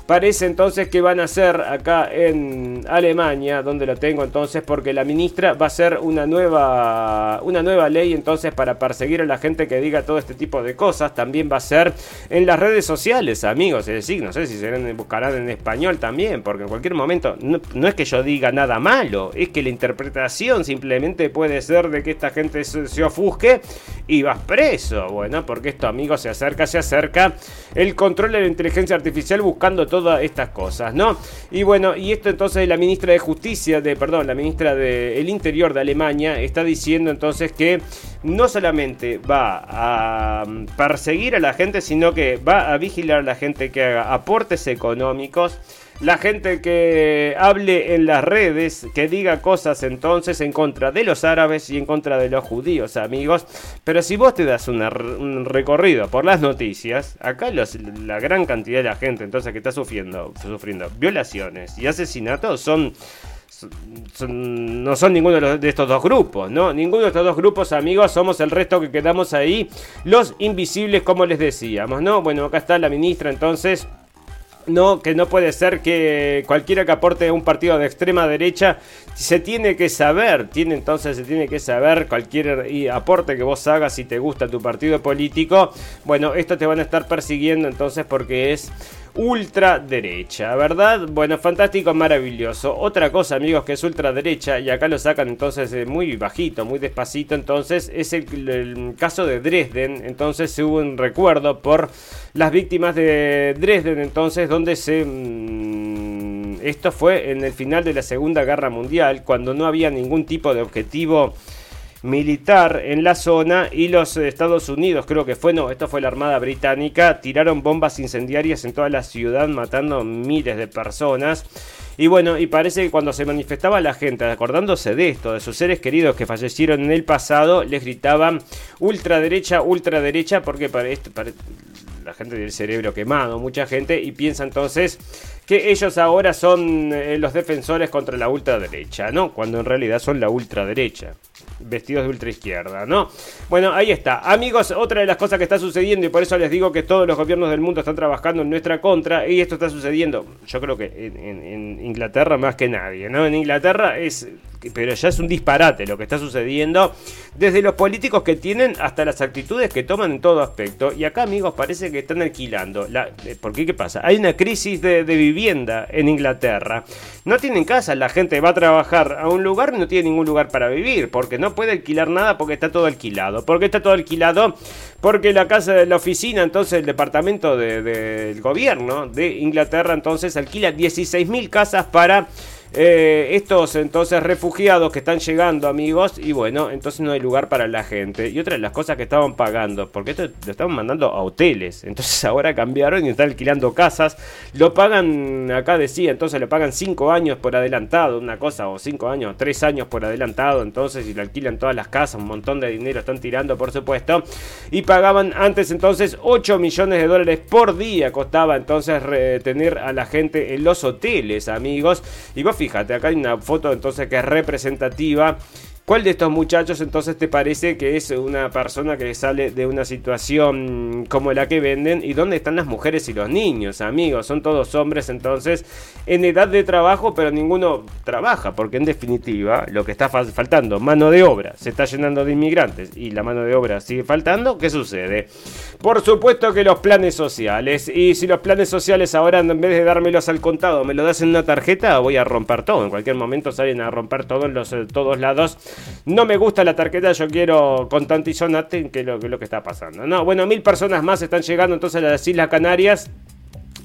Parece entonces que van a hacer acá en Alemania, donde lo tengo entonces, porque la ministra va a hacer una nueva, una nueva ley entonces para perseguir a la gente que diga todo este tipo de cosas. También va a ser en las redes sociales, amigos. Es decir, no sé si se buscarán en español también, porque en cualquier momento no, es que yo diga nada malo, es que la interpretación simplemente puede ser de que esta gente se, se ofusque y vas preso. Bueno, porque esto, amigos, se acerca, se acerca el control de la inteligencia artificial buscando todo todas estas cosas, ¿no? Y bueno, y esto entonces la ministra de Justicia, de, perdón, la ministra del Interior de Alemania está diciendo entonces que no solamente va a mm, perseguir a la gente, sino que va a vigilar a la gente que haga aportes económicos la gente que hable en las redes, que diga cosas entonces en contra de los árabes y en contra de los judíos, amigos. Pero si vos te das un recorrido por las noticias, acá la gran cantidad de la gente entonces que está sufriendo, sufriendo violaciones y asesinatos son no son ninguno de, estos dos grupos, ¿no? Ninguno de estos dos grupos, amigos, somos el resto que quedamos ahí, los invisibles, como les decíamos, ¿no? Bueno, acá está la ministra entonces no, que no puede ser que cualquiera que aporte un partido de extrema derecha se tiene que saber, tiene entonces se tiene que saber cualquier aporte que vos hagas si te gusta tu partido político. Bueno, esto te van a estar persiguiendo entonces porque es ultraderecha, ¿verdad? Bueno, fantástico, maravilloso. Otra cosa, amigos, que es ultraderecha, y acá lo sacan entonces eh, muy bajito, muy despacito, entonces es el, caso de Dresden, entonces hubo un recuerdo por las víctimas de Dresden, entonces, donde se... Mm, esto fue en el final de la Segunda Guerra Mundial, cuando no había ningún tipo de objetivo militar en la zona y los Estados Unidos, creo que fue, no, esto fue la Armada Británica, tiraron bombas incendiarias en toda la ciudad matando miles de personas. Y bueno, y parece que cuando se manifestaba la gente acordándose de esto, de sus seres queridos que fallecieron en el pasado, les gritaban ultraderecha, ultraderecha, porque para esto, la gente tiene el cerebro quemado, mucha gente, y piensa entonces que ellos ahora son eh, los defensores contra la ultraderecha, ¿no? Cuando en realidad son la ultraderecha vestidos de ultra izquierda, ¿no? Bueno, ahí está. Amigos, otra de las cosas que está sucediendo, y por eso les digo que todos los gobiernos del mundo están trabajando en nuestra contra, y esto está sucediendo, yo creo que en, Inglaterra más que nadie, ¿no? En Inglaterra es pero ya es un disparate lo que está sucediendo, desde los políticos que tienen hasta las actitudes que toman en todo aspecto. Y acá, amigos, parece que están alquilando. La, eh, ¿Por qué? ¿Qué pasa? Hay una crisis de, de, vivienda en Inglaterra. No tienen casa, la gente va a trabajar a un lugar y no tiene ningún lugar para vivir, porque no puede alquilar nada porque está todo alquilado. ¿Por qué está todo alquilado? Porque la casa de la oficina, entonces el departamento del gobierno de Inglaterra, entonces alquila 16.000 casas para eh, estos entonces refugiados que están llegando, amigos, y bueno, entonces no hay lugar para la gente. Y otra de las cosas que estaban pagando, porque esto lo estaban mandando a hoteles, [laughs] entonces ahora cambiaron y están alquilando casas, lo pagan, acá decía, entonces le pagan 5 años por adelantado, una cosa, o 5 años, 3 años por adelantado, entonces y lo alquilan todas las casas, un montón de dinero están tirando, por supuesto, y pagaban antes entonces 8 millones de dólares por día, costaba entonces tener a la gente en los hoteles, amigos, y vos fíjate, acá hay una foto entonces que es representativa ¿Cuál de estos muchachos entonces te parece que es una persona que sale de una situación como la que venden? ¿Y dónde están las mujeres y los niños, amigos? Son todos hombres entonces en edad de trabajo, pero ninguno trabaja, porque en definitiva lo que está faltando, mano de obra, se está llenando de inmigrantes y la mano de obra sigue faltando, ¿qué sucede? Por supuesto que los planes sociales, y si los planes sociales ahora en vez de dármelos al contado me lo das en una tarjeta, voy a romper todo, en cualquier momento salen a romper todo en los, todos lados no me gusta la tarjeta, yo quiero con Sonate, que es lo, que lo que está pasando. No, bueno, mil personas más están llegando entonces a las Islas Canarias.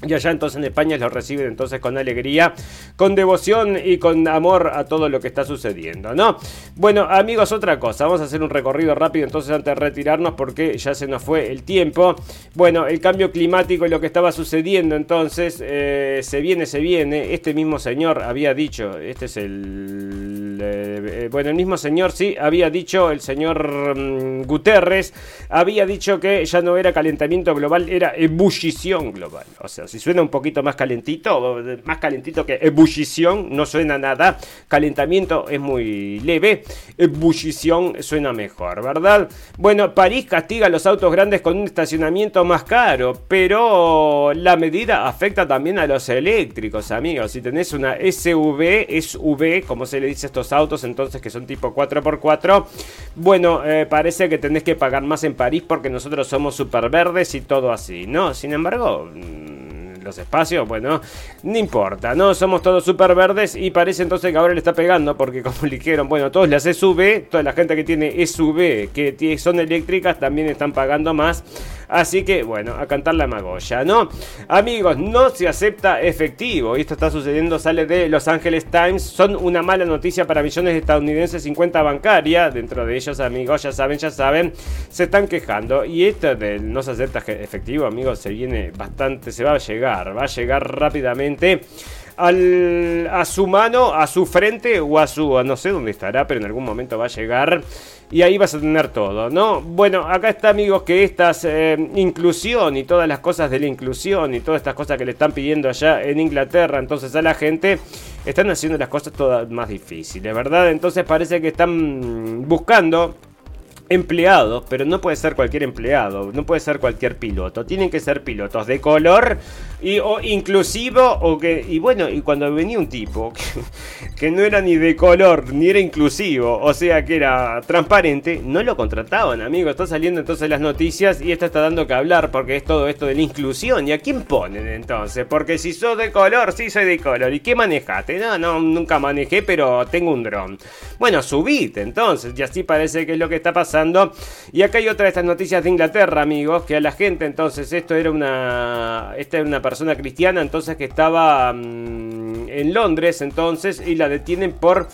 Y allá entonces en España lo reciben entonces con alegría, con devoción y con amor a todo lo que está sucediendo, ¿no? Bueno, amigos, otra cosa, vamos a hacer un recorrido rápido entonces antes de retirarnos porque ya se nos fue el tiempo. Bueno, el cambio climático y lo que estaba sucediendo entonces, eh, se viene, se viene. Este mismo señor había dicho, este es el... Eh, eh, bueno, el mismo señor, sí, había dicho, el señor mm, Guterres, había dicho que ya no era calentamiento global, era ebullición global. O sea, si suena un poquito más calentito, más calentito que ebullición, no suena nada. Calentamiento es muy leve, ebullición suena mejor, ¿verdad? Bueno, París castiga a los autos grandes con un estacionamiento más caro, pero la medida afecta también a los eléctricos, amigos. Si tenés una SUV, SUV, como se le dice a estos autos, entonces que son tipo 4x4, bueno, eh, parece que tenés que pagar más en París porque nosotros somos super verdes y todo así, ¿no? Sin embargo... Mm, los espacios, bueno, no importa, ¿no? Somos todos súper verdes y parece entonces que ahora le está pegando porque [laughs] como le dijeron, bueno, todos las SUV, toda la gente que tiene SUV, que son eléctricas, también están pagando más. Así que, bueno, a cantar la magolla, ¿no? Amigos, no se acepta efectivo. Y esto está sucediendo, sale de Los Angeles Times. Son una mala noticia para millones de estadounidenses sin cuenta bancaria. Dentro de ellos, amigos, ya saben, ya saben, se están quejando. Y esto de no se acepta efectivo, amigos, se viene bastante, se va a llegar, va a llegar rápidamente. A su mano, a su frente o a su, no sé dónde estará, pero en algún momento va a llegar y ahí vas a tener todo, ¿no? Bueno, acá está, amigos, que esta eh, inclusión y todas las cosas de la inclusión y todas estas cosas que le están pidiendo allá en Inglaterra, entonces a la gente, están haciendo las cosas todas más difíciles, ¿verdad? Entonces parece que están buscando empleados, pero no puede ser cualquier empleado, no puede ser cualquier piloto, tienen que ser pilotos de color y o inclusivo o que y bueno, y cuando venía un tipo [laughs] que, no era ni de color ni era inclusivo, o sea que era transparente, no lo contrataban, amigo, está saliendo entonces las noticias y esto está dando que hablar porque es todo esto de la inclusión, ¿y a quién ponen entonces? Porque si sos de color, sí soy de color, ¿y qué manejaste? No, no, nunca manejé, pero tengo un dron. Bueno, subite entonces, y así parece que es lo que está pasando y acá hay otra de estas noticias de Inglaterra, amigos, que a la gente entonces, esto era una, esta era una persona cristiana entonces que estaba mm, en Londres entonces y la detienen por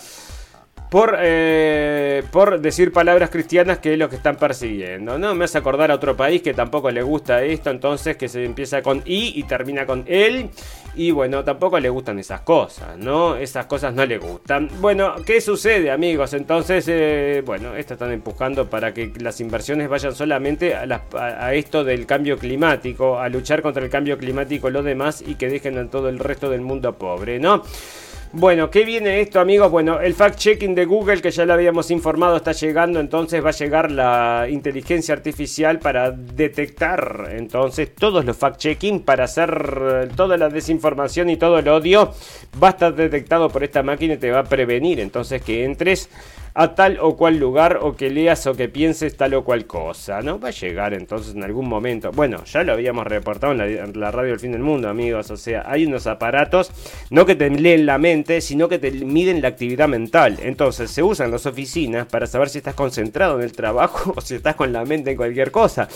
por, eh, por decir palabras cristianas que es lo que están persiguiendo. No me hace acordar a otro país que tampoco le gusta esto, entonces que se empieza con I y termina con él. Y bueno, tampoco le gustan esas cosas, ¿no? Esas cosas no le gustan. Bueno, ¿qué sucede, amigos? Entonces, eh, bueno, esto están empujando para que las inversiones vayan solamente a, a, esto del cambio climático, a luchar contra el cambio climático y lo demás, y que dejen a todo el resto del mundo pobre, ¿no? Bueno, ¿qué viene esto, amigos? Bueno, el fact-checking de Google, que ya lo habíamos informado, está llegando. Entonces va a llegar la inteligencia artificial para detectar entonces todos los fact-checking, para hacer toda la desinformación y todo el odio. Va a estar detectado por esta máquina y te va a prevenir. Entonces que entres a tal o cual lugar o que leas o que pienses tal o cual cosa, ¿no? Va a llegar entonces en algún momento. Bueno, ya lo habíamos reportado en la, radio del fin del mundo, amigos. O sea, hay unos aparatos, no que te leen la mente, sino que te miden la actividad mental. Entonces, se usan las oficinas para saber si estás concentrado en el trabajo [laughs] o si estás con la mente en cualquier cosa.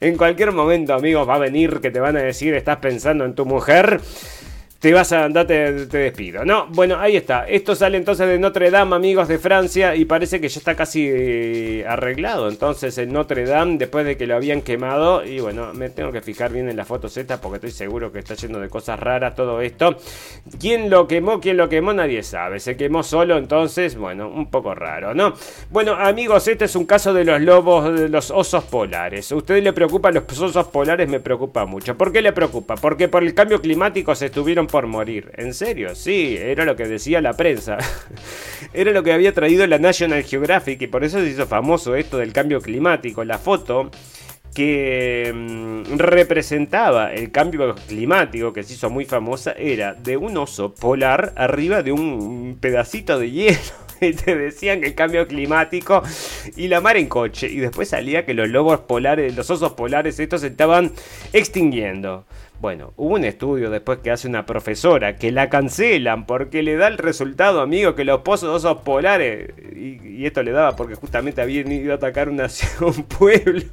En cualquier momento, amigos, va a venir que te van a decir, estás pensando en tu mujer te vas a andar, te, despido. No, bueno, ahí está. Esto sale entonces de Notre Dame, amigos de Francia, y parece que ya está casi eh, arreglado. Entonces, en Notre Dame, después de que lo habían quemado, y bueno, me tengo que fijar bien en las fotos estas porque estoy seguro que está lleno de cosas raras todo esto. ¿Quién lo quemó? ¿Quién lo quemó? Nadie sabe. Se quemó solo, entonces, bueno, un poco raro, ¿no? Bueno, amigos, este es un caso de los lobos, de los osos polares. ¿A ustedes le preocupan los osos polares? Me preocupa mucho. ¿Por qué le preocupa? Porque por el cambio climático se estuvieron por morir. ¿En serio? Sí, era lo que decía la prensa. [laughs] era lo que había traído la National Geographic y por eso se hizo famoso esto del cambio climático. La foto que mm, representaba el cambio climático que se hizo muy famosa era de un oso polar arriba de un pedacito de hielo. [laughs] Y te decían que el cambio climático y la mar en coche. Y después salía que los lobos polares, los osos polares, estos se estaban extinguiendo. Bueno, hubo un estudio después que hace una profesora que la cancelan porque le da el resultado, amigo, que los pozos osos polares, y, esto le daba porque justamente habían ido a atacar [laughs] un pueblo.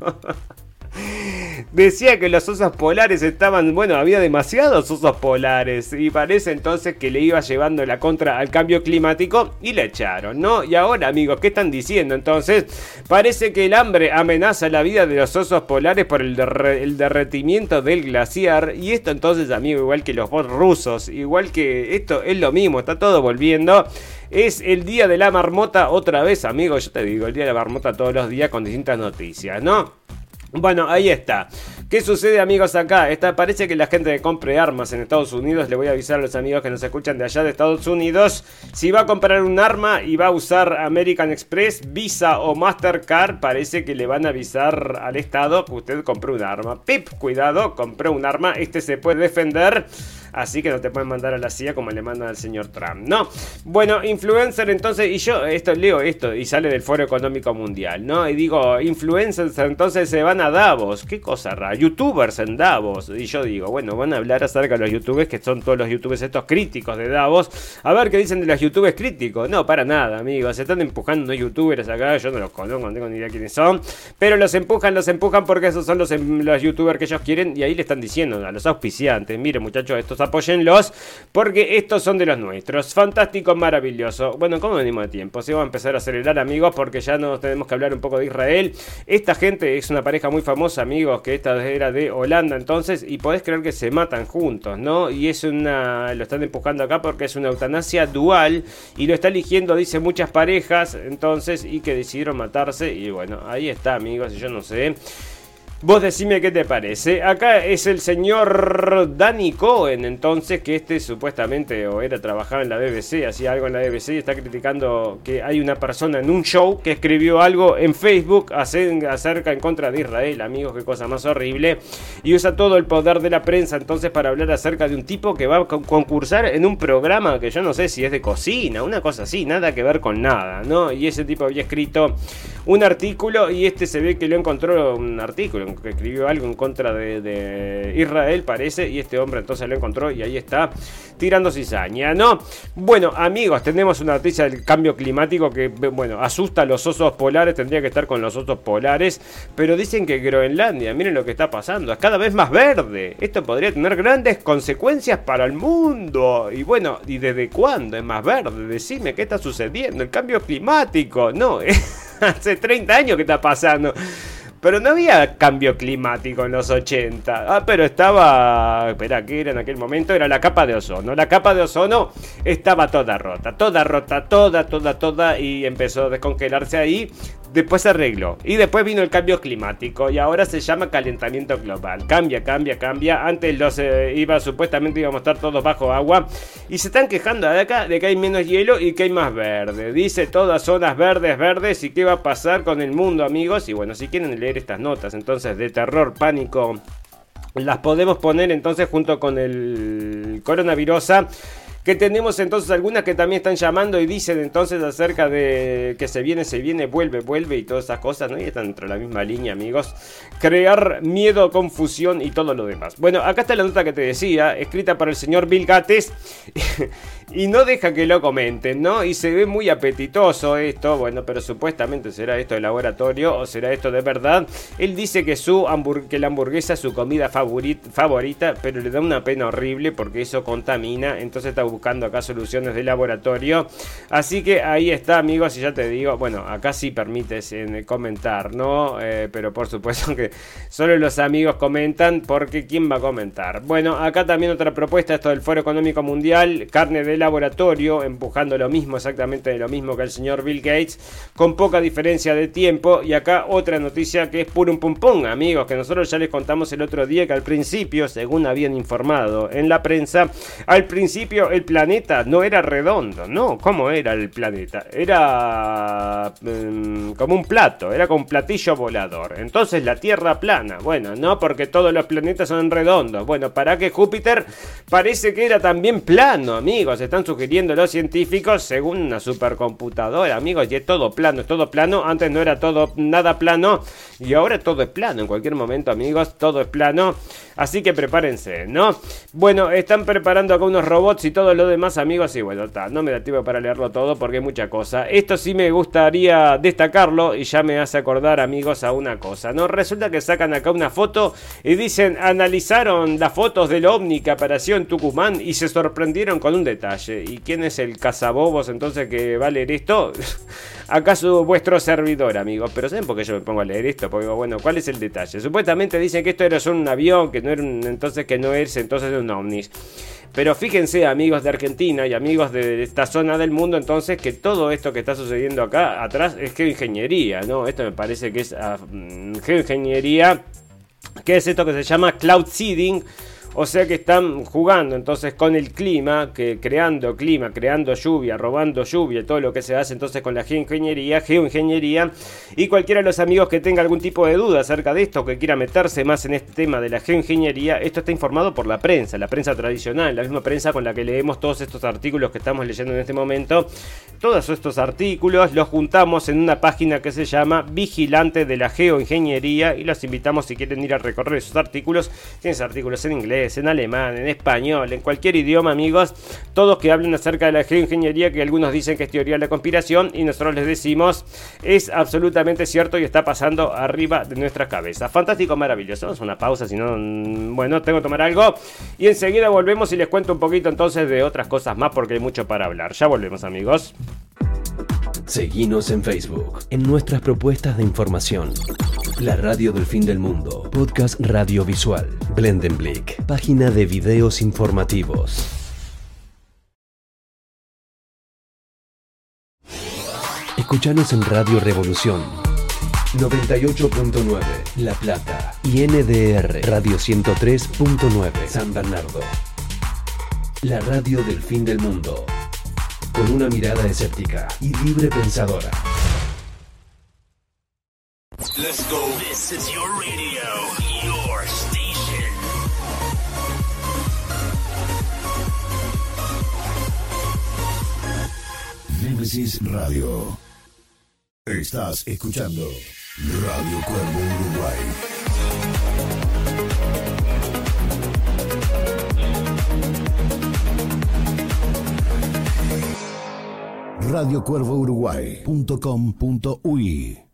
Decía que los osos polares estaban, bueno, había demasiados osos polares y parece entonces que le iba llevando la contra al cambio climático y le echaron, ¿no? Y ahora, amigos, ¿qué están diciendo? Entonces, parece que el hambre amenaza la vida de los osos polares por el, derretimiento del glaciar y esto entonces, amigo, igual que los rusos, igual que esto es lo mismo, está todo volviendo. Es el día de la marmota otra vez, amigo, yo te digo, el día de la marmota todos los días con distintas noticias, ¿no? Bueno, ahí está. ¿Qué sucede amigos acá? Está, parece que la gente que compre armas en Estados Unidos, le voy a avisar a los amigos que nos escuchan de allá de Estados Unidos, si va a comprar un arma y va a usar American Express, Visa o Mastercard, parece que le van a avisar al Estado que usted compró un arma. Pip, cuidado, compró un arma, este se puede defender. Así que no te pueden mandar a la CIA como le mandan al señor Trump. No. Bueno, influencer entonces, y yo esto leo esto y sale del Foro Económico Mundial, ¿no? Y digo, influencers entonces se van a Davos. Qué cosa rara. Youtubers en Davos. Y yo digo, bueno, van a hablar acerca de los youtubers, que son todos los youtubers estos críticos de Davos. A ver qué dicen de los youtubers críticos. No, para nada, amigos. Se están empujando unos youtubers acá. Yo no los conozco, no tengo ni idea quiénes son. Pero los empujan, los empujan porque esos son los, em, los youtubers que ellos quieren. Y ahí le están diciendo a los auspiciantes, miren muchachos, estos apóyenlos porque estos son de los nuestros. Fantástico, maravilloso. Bueno, ¿cómo venimos de tiempo? Si vamos a empezar a acelerar, amigos, porque ya nos tenemos que hablar un poco de Israel. Esta gente es una pareja muy famosa, amigos, que esta era de Holanda entonces, y podés creer que se matan juntos, ¿no? Y es una, lo están empujando acá porque es una eutanasia dual y lo está eligiendo, dice, muchas parejas, entonces, y que decidieron matarse, y bueno, ahí está, amigos, yo no sé. Vos decime qué te parece. Acá es el señor Danny Cohen, entonces, que este supuestamente o era trabajaba en la BBC, hacía algo en la BBC y está criticando que hay una persona en un show que escribió algo en Facebook acerca en contra de Israel, amigos, qué cosa más horrible. Y usa todo el poder de la prensa entonces para hablar acerca de un tipo que va a concursar en un programa que yo no sé si es de cocina, una cosa así, nada que ver con nada, ¿no? Y ese tipo había escrito un artículo y este se ve que lo encontró un artículo que escribió algo en contra de, Israel, parece, y este hombre entonces lo encontró y ahí está tirando cizaña, ¿no? Bueno, amigos, tenemos una noticia del cambio climático que, bueno, asusta a los osos polares, tendría que estar con los osos polares, pero dicen que Groenlandia, miren lo que está pasando, es cada vez más verde. Esto podría tener grandes consecuencias para el mundo. Y bueno, ¿y desde cuándo es más verde? Decime qué está sucediendo, el cambio climático, no, [laughs] hace 30 años que está pasando. Pero no había cambio climático en los 80. Ah, pero estaba. Espera, ¿qué era en aquel momento? Era la capa de ozono. La capa de ozono estaba toda rota. Toda rota, toda, toda, toda. Y empezó a descongelarse ahí después se arregló. Y después vino el cambio climático y ahora se llama calentamiento global. Cambia, cambia, cambia. Antes los eh, iba supuestamente íbamos a estar todos bajo agua y se están quejando de acá de que hay menos hielo y que hay más verde. Dice todas zonas verdes, verdes y qué va a pasar con el mundo, amigos. Y bueno, si quieren leer estas notas entonces de terror, pánico, las podemos poner entonces junto con el coronavirus que tenemos entonces algunas que también están llamando y dicen entonces acerca de que se viene, se viene, vuelve, vuelve y todas esas cosas, ¿no? Y están dentro de la misma línea, amigos. Crear miedo, confusión y todo lo demás. Bueno, acá está la nota que te decía, escrita por el señor Bill Gates. [laughs] y no deja que lo comenten, ¿no? Y se ve muy apetitoso esto, bueno, pero supuestamente será esto de laboratorio o será esto de verdad. Él dice que, su la hamburguesa es su comida favorita, pero le da una pena horrible porque eso contamina, entonces está buscando acá soluciones de laboratorio. Así que ahí está, amigos, y ya te digo, bueno, acá sí permites en comentar, ¿no? Eh, pero por supuesto [laughs] que solo los amigos comentan porque ¿quién va a comentar? Bueno, acá también otra propuesta, esto del Foro Económico Mundial, carne de laboratorio, empujando lo mismo, exactamente lo mismo que el señor Bill Gates, con poca diferencia de tiempo. Y acá otra noticia que es puro un pum, amigos, que nosotros ya les contamos el otro día que al principio, según habían informado en la prensa, al principio el planeta no era redondo, ¿no? ¿Cómo era el planeta? Era mm, como un plato, era como un platillo volador. Entonces la Tierra plana, bueno, no porque todos los planetas son redondos. Bueno, para que Júpiter parece que era también plano, amigos están sugiriendo los científicos según una supercomputadora, amigos, y es todo plano, es todo plano. Antes no era todo nada plano y ahora todo es plano. En cualquier momento, amigos, todo es plano. Así que prepárense, ¿no? Bueno, están preparando acá unos robots y todo lo demás, amigos. Y bueno, está, no me da tiempo para leerlo todo porque hay mucha cosa. Esto sí me gustaría destacarlo y ya me hace acordar, amigos, a una cosa, ¿no? Resulta que sacan acá una foto y dicen, analizaron las fotos del ovni que apareció en Tucumán y se sorprendieron con un detalle. ¿Y quién es el cazabobos entonces que va a leer esto? [laughs] ¿Acaso vuestro servidor, amigos? Pero ¿saben por qué yo me pongo a leer esto? Porque bueno, ¿cuál es el detalle? Supuestamente dicen que esto era solo un avión, que no era un, entonces que no es entonces un ovnis. Pero fíjense, amigos de Argentina y amigos de esta zona del mundo, entonces que todo esto que está sucediendo acá atrás es geoingeniería, ¿no? Esto me parece que es uh, geoingeniería. ¿Qué es esto que se llama cloud seeding? O sea que están jugando entonces con el clima, que creando clima, creando lluvia, robando lluvia, todo lo que se hace entonces con la geoingeniería, geoingeniería. Y cualquiera de los amigos que tenga algún tipo de duda acerca de esto, que quiera meterse más en este tema de la geoingeniería, esto está informado por la prensa, la prensa tradicional, la misma prensa con la que leemos todos estos artículos que estamos leyendo en este momento. Todos estos artículos los juntamos en una página que se llama Vigilante de la Geoingeniería y los invitamos si quieren ir a recorrer esos artículos. Tienes artículos en inglés en alemán, en español, en cualquier idioma, amigos, todos que hablen acerca de la geoingeniería, que algunos dicen que es teoría de la conspiración, y nosotros les decimos, es absolutamente cierto y está pasando arriba de nuestra cabeza. Fantástico, maravilloso. Vamos a una pausa, si no, mm, bueno, tengo que tomar algo. Y enseguida volvemos y les cuento un poquito entonces de otras cosas más, porque hay mucho para hablar. Ya volvemos, amigos. Seguimos en Facebook, en nuestras propuestas de información. La radio del fin del mundo, podcast radiovisual, Blendenblick, página de videos informativos. Escuchanos en Radio Revolución 98.9 La Plata y NDR Radio 103.9 San Bernardo. La radio del fin del mundo. Con una mirada escéptica y libre pensadora. Let's go. This is your radio, your station. Nemesis Radio. Estás escuchando Radio Cuervo Uruguay. radiocuervouruguay.com.uy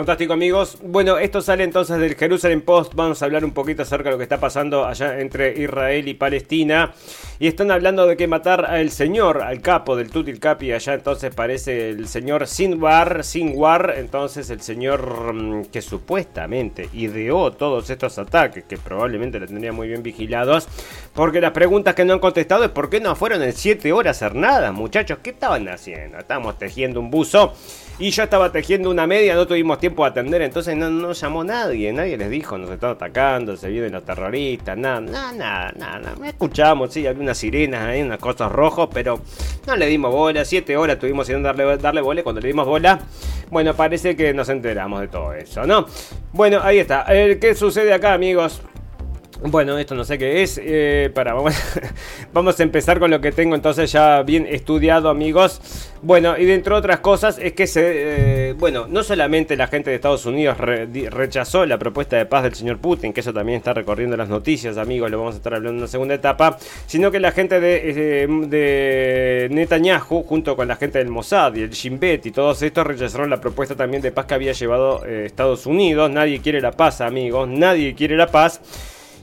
Fantástico amigos. Bueno, esto sale entonces del Jerusalem Post. Vamos a hablar un poquito acerca de lo que está pasando allá entre Israel y Palestina. Y están hablando de que matar al señor, al capo del Tutil Capi, allá entonces parece el señor Sinwar, Sinwar, entonces el señor mm, que supuestamente ideó todos estos ataques, que probablemente lo tendría muy bien vigilados, porque las preguntas que no han contestado es por qué no fueron en 7 horas hacer nada, muchachos, ¿qué estaban haciendo? Estamos tejiendo un buzo y yo estaba tejiendo una media, no tuvimos tiempo de atender, entonces no, no llamó nadie, nadie les dijo, nos están atacando, se vienen los terroristas, nada, nada, nada, nada. Escuchamos, sí, había unas sirenas ahí, unas cosas rojas, pero no le dimos bola, siete horas tuvimos sin darle, darle bola, cuando le dimos bola, bueno, parece que nos enteramos de todo eso, ¿no? Bueno, ahí está. ¿Qué sucede acá, amigos? Bueno, esto no sé qué es. Eh, para, [laughs] vamos, a empezar con lo que tengo entonces ya bien estudiado, amigos. Bueno, y dentro de otras cosas es que se. Eh, bueno, no solamente la gente de Estados Unidos rechazó la propuesta de paz del señor Putin, que eso también está recorriendo las noticias, amigos, lo vamos a estar hablando en una segunda etapa, sino que la gente de, eh, de Netanyahu, junto con la gente del Mossad y el Shin Bet y todos estos, rechazaron la propuesta también de paz que había llevado Estados Unidos. Nadie quiere la paz, amigos, nadie quiere la paz.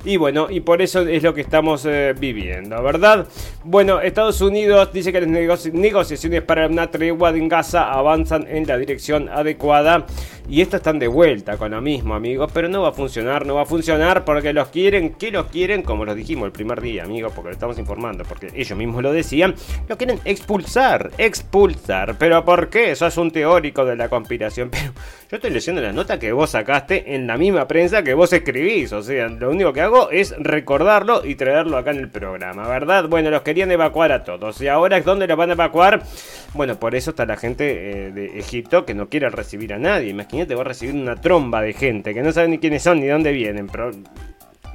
Y bueno, y por eso es lo que estamos eh, viviendo, ¿verdad? Bueno, Estados Unidos dice que las negociaciones para una tregua en Gaza avanzan en la dirección adecuada. Y estos están de vuelta con lo mismo, amigos. Pero no va a funcionar, no va a funcionar porque los quieren, que los quieren, como los dijimos el primer día, amigos, porque lo estamos informando, porque ellos mismos lo decían, lo quieren expulsar, expulsar. ¿Pero por qué? Eso es un teórico de la conspiración. [laughs] Pero yo estoy leyendo la nota que vos sacaste en la misma prensa que vos escribís. O sea, lo único que hago es recordarlo y traerlo acá en el programa, ¿verdad? Bueno, los querían evacuar a todos. ¿Y ahora es dónde los van a evacuar? Bueno, por eso está la gente eh, de Egipto que no quiere recibir a nadie. Imagínate, va a recibir una tromba de gente que no saben ni quiénes son ni dónde vienen.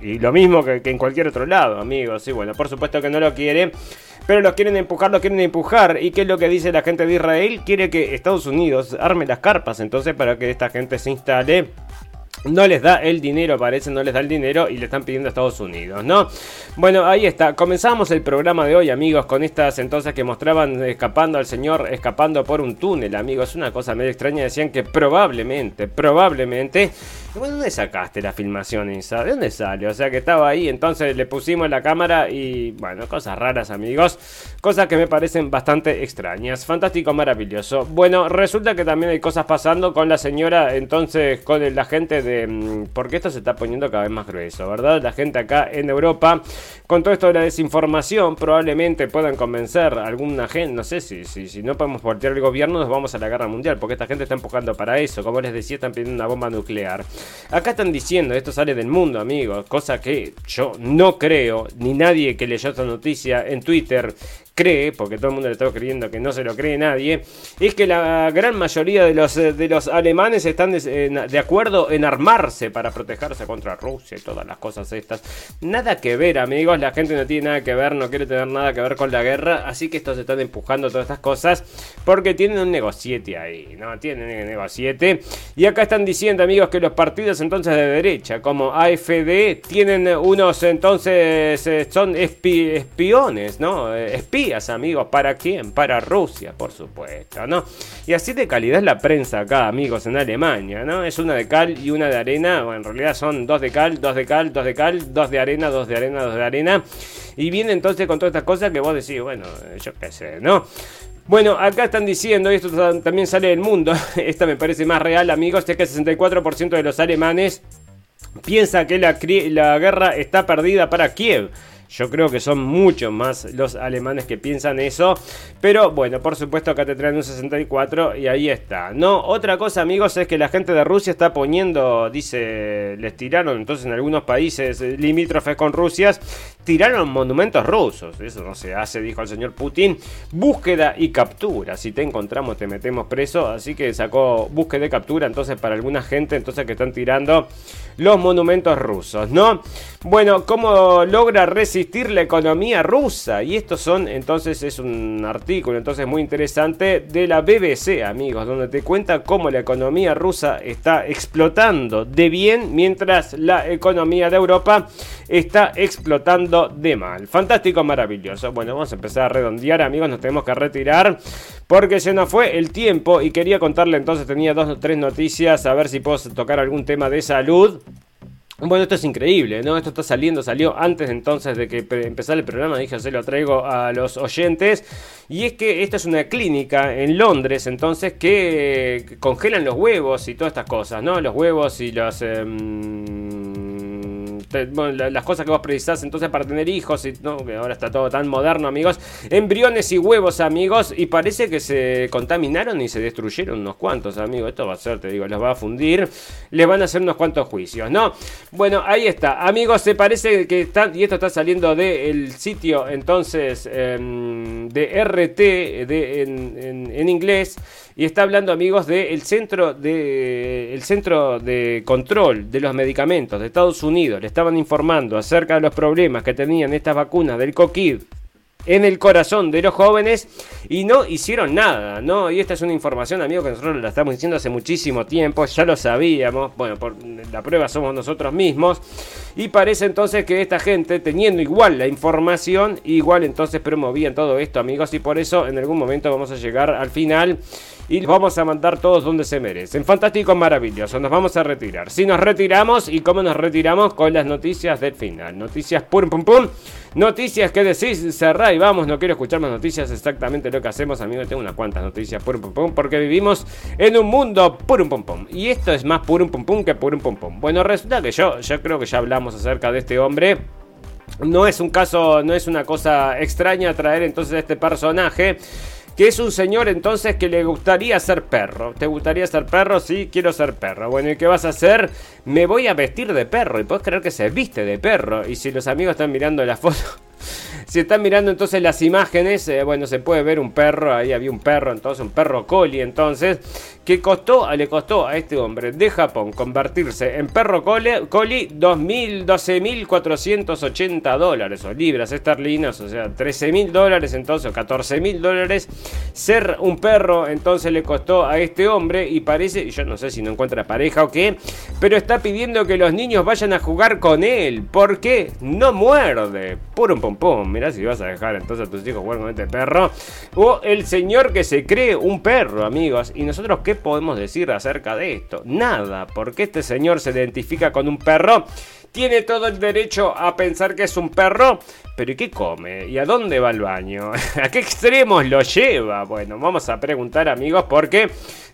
Y lo mismo que, en cualquier otro lado, amigos. Y bueno, por supuesto que no lo quiere. Pero los quieren empujar, los quieren empujar. ¿Y qué es lo que dice la gente de Israel? Quiere que Estados Unidos arme las carpas entonces para que esta gente se instale no les da el dinero, parece, no les da el dinero y le están pidiendo a Estados Unidos, ¿no? Bueno, ahí está. Comenzamos el programa de hoy, amigos, con estas entonces que mostraban escapando al señor, escapando por un túnel, amigos. Una cosa medio extraña. Decían que probablemente, probablemente. Bueno, ¿dónde sacaste la filmación, Isa? ¿De dónde sale? O sea que estaba ahí, entonces le pusimos la cámara y, bueno, cosas raras, amigos. Cosas que me parecen bastante extrañas. Fantástico, maravilloso. Bueno, resulta que también hay cosas pasando con la señora, entonces, con la gente de Mm, porque esto se está poniendo cada vez más grueso, ¿verdad? La gente acá en Europa, con todo esto de la desinformación, probablemente puedan convencer a alguna gente, no sé si, si, si no podemos voltear el gobierno, nos vamos a la guerra mundial, porque esta gente está empujando para eso, como les decía, están pidiendo una bomba nuclear. Acá están diciendo, esto sale del mundo, amigos, cosa que yo no creo, ni nadie que leyó esta noticia en Twitter cree, porque todo el mundo le está creyendo que no se lo cree nadie, es que la gran mayoría de los, de los alemanes están de, acuerdo en armarse para protegerse contra Rusia y todas las cosas estas. Nada que ver, amigos, la gente no tiene nada que ver, no quiere tener nada que ver con la guerra, así que estos están empujando todas estas cosas porque tienen un negociete ahí, ¿no? Tienen un negociete. Y acá están diciendo, amigos, que los partidos entonces de derecha, como AFD, tienen unos entonces, eh, son espiones, ¿no? Amigos. ¿Para quién? Para Rusia, por supuesto, ¿no? Y así de calidad es la prensa acá, amigos, en Alemania, ¿no? Es una de cal y una de arena. Bueno, en realidad son dos de cal, dos de cal, dos de cal, dos de arena, dos de arena, dos de arena. Y viene entonces con todas estas cosas que vos decís, bueno, yo qué sé, ¿no? Bueno, acá están diciendo, y esto también sale del mundo, [laughs] esta me parece más real, amigos, es que el 64% de los alemanes piensa que la guerra está perdida para Kiev. Yo creo que son mucho más los alemanes que piensan eso. Pero bueno, por supuesto acá te traen un 64 y ahí está. No, otra cosa amigos es que la gente de Rusia está poniendo, dice, les tiraron entonces en algunos países limítrofes con Rusia, tiraron monumentos rusos. Eso no se hace, dijo el señor Putin. Búsqueda y captura. Si te encontramos te metemos preso. Así que sacó búsqueda y captura entonces para alguna gente entonces que están tirando los monumentos rusos, ¿no? Bueno, ¿cómo logra resistir la economía rusa? Y estos son, entonces, es un artículo, entonces, muy interesante de la BBC, amigos, donde te cuenta cómo la economía rusa está explotando de bien, mientras la economía de Europa está explotando de mal. Fantástico, maravilloso. Bueno, vamos a empezar a redondear, amigos, nos tenemos que retirar porque se nos fue el tiempo y quería contarle entonces, tenía dos o tres noticias, a ver si puedo tocar algún tema de salud. Bueno, esto es increíble, ¿no? Esto está saliendo, salió antes entonces de que empezara el programa, dije, se lo traigo a los oyentes. Y es que esta es una clínica en Londres, entonces, que congelan los huevos y todas estas cosas, ¿no? Los huevos y las cosas que vos precisás entonces para tener hijos, y no, que ahora está todo tan moderno, amigos. Embriones y huevos, amigos, y parece que se contaminaron y se destruyeron unos cuantos, amigos. Esto va a ser, te digo, los va a fundir, les van a hacer unos cuantos juicios, ¿no? Bueno, ahí está, amigos, se parece que están, y esto está saliendo del sitio entonces em, de RT de, en inglés. Y está hablando, amigos, del centro de, centro de control de los medicamentos de Estados Unidos. Le estaban informando acerca de los problemas que tenían estas vacunas del COVID en el corazón de los jóvenes y no hicieron nada, ¿no? Y esta es una información, amigo, que nosotros la estamos diciendo hace muchísimo tiempo, ya lo sabíamos, bueno, por la prueba somos nosotros mismos, y parece entonces que esta gente, teniendo igual la información, igual entonces promovían todo esto, amigos, y por eso en algún momento vamos a llegar al final y los vamos a mandar todos donde se merecen. Fantástico, maravilloso. Nos vamos a retirar. Si nos retiramos y cómo nos retiramos con las noticias del final. Noticias pum pum pum. Noticias que decís, cerrá y vamos. No quiero escuchar más noticias. Exactamente lo que hacemos, amigo. Tengo unas cuantas noticias pum pum pum. Porque vivimos en un mundo purum pum pum. Y esto es más purum pum pum que purum pum. Bueno, resulta que yo, yo creo que ya hablamos acerca de este hombre. No es un caso, no es una cosa extraña traer entonces este personaje que es un señor entonces que le gustaría ser perro. ¿Te gustaría ser perro? Sí, quiero ser perro. Bueno, ¿y qué vas a hacer? Me voy a vestir de perro. Y puedes creer que se viste de perro. Y si los amigos están mirando la foto si están mirando entonces las imágenes, eh, bueno, se puede ver un perro, ahí había un perro, entonces un perro coli, entonces, que costó, le costó a este hombre de Japón convertirse en perro coli, coli 12.480 dólares o libras esterlinas, o sea, 13.000 dólares entonces, o 14.000 dólares. Ser un perro entonces le costó a este hombre y parece, yo no sé si no encuentra pareja o qué, pero está pidiendo que los niños vayan a jugar con él, porque no muerde, puro un pompón, mirá si vas a dejar entonces a tus hijos jugar con este perro. O el señor que se cree un perro, amigos. ¿Y nosotros qué podemos decir acerca de esto? Nada, porque este señor se identifica con un perro. Tiene todo el derecho a pensar que es un perro, pero ¿y qué come? ¿Y a dónde va el baño? [laughs] ¿A qué extremos lo lleva? Bueno, vamos a preguntar amigos porque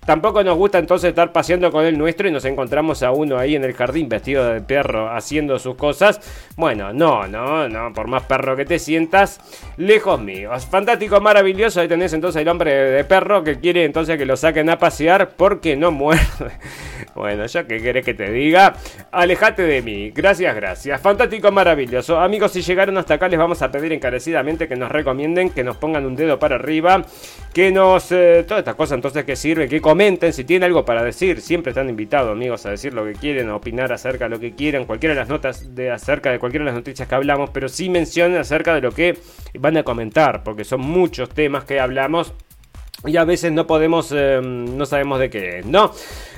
tampoco nos gusta entonces estar paseando con el nuestro y nos encontramos a uno ahí en el jardín vestido de perro haciendo sus cosas. Bueno, no, no, no, por más perro que te sientas, lejos míos. Fantástico, maravilloso, ahí tenés entonces el hombre de perro que quiere entonces que lo saquen a pasear porque no muerde. [laughs] Bueno, yo qué querés que te diga, alejate de mí. Gracias, gracias. Fantástico, maravilloso. Amigos, si llegaron hasta acá les vamos a pedir encarecidamente que nos recomienden, que nos pongan un dedo para arriba, que nos... Eh, todas estas cosas entonces que sirve, que comenten si tienen algo para decir. Siempre están invitados, amigos, a decir lo que quieren, a opinar acerca de lo que quieran, cualquiera de las notas de acerca de cualquiera de las noticias que hablamos, pero sí mencionen acerca de lo que van a comentar, porque son muchos temas que hablamos y a veces no podemos, eh, no sabemos de qué, ¿no?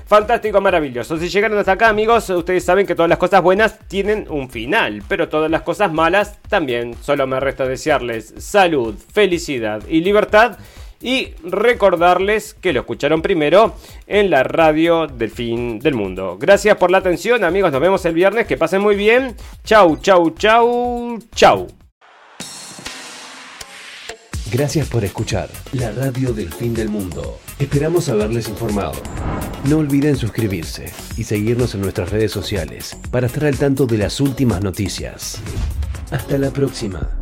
Fantástico, maravilloso. Si llegaron hasta acá, amigos, ustedes saben que todas las cosas buenas tienen un final, pero todas las cosas malas también. Solo me resta desearles salud, felicidad y libertad. Y recordarles que lo escucharon primero en la radio del fin del mundo. Gracias por la atención, amigos. Nos vemos el viernes. Que pasen muy bien. Chau, chau, chau, chau. Gracias por escuchar la radio del fin del mundo. Esperamos haberles informado. No olviden suscribirse y seguirnos en nuestras redes sociales para estar al tanto de las últimas noticias. Hasta la próxima.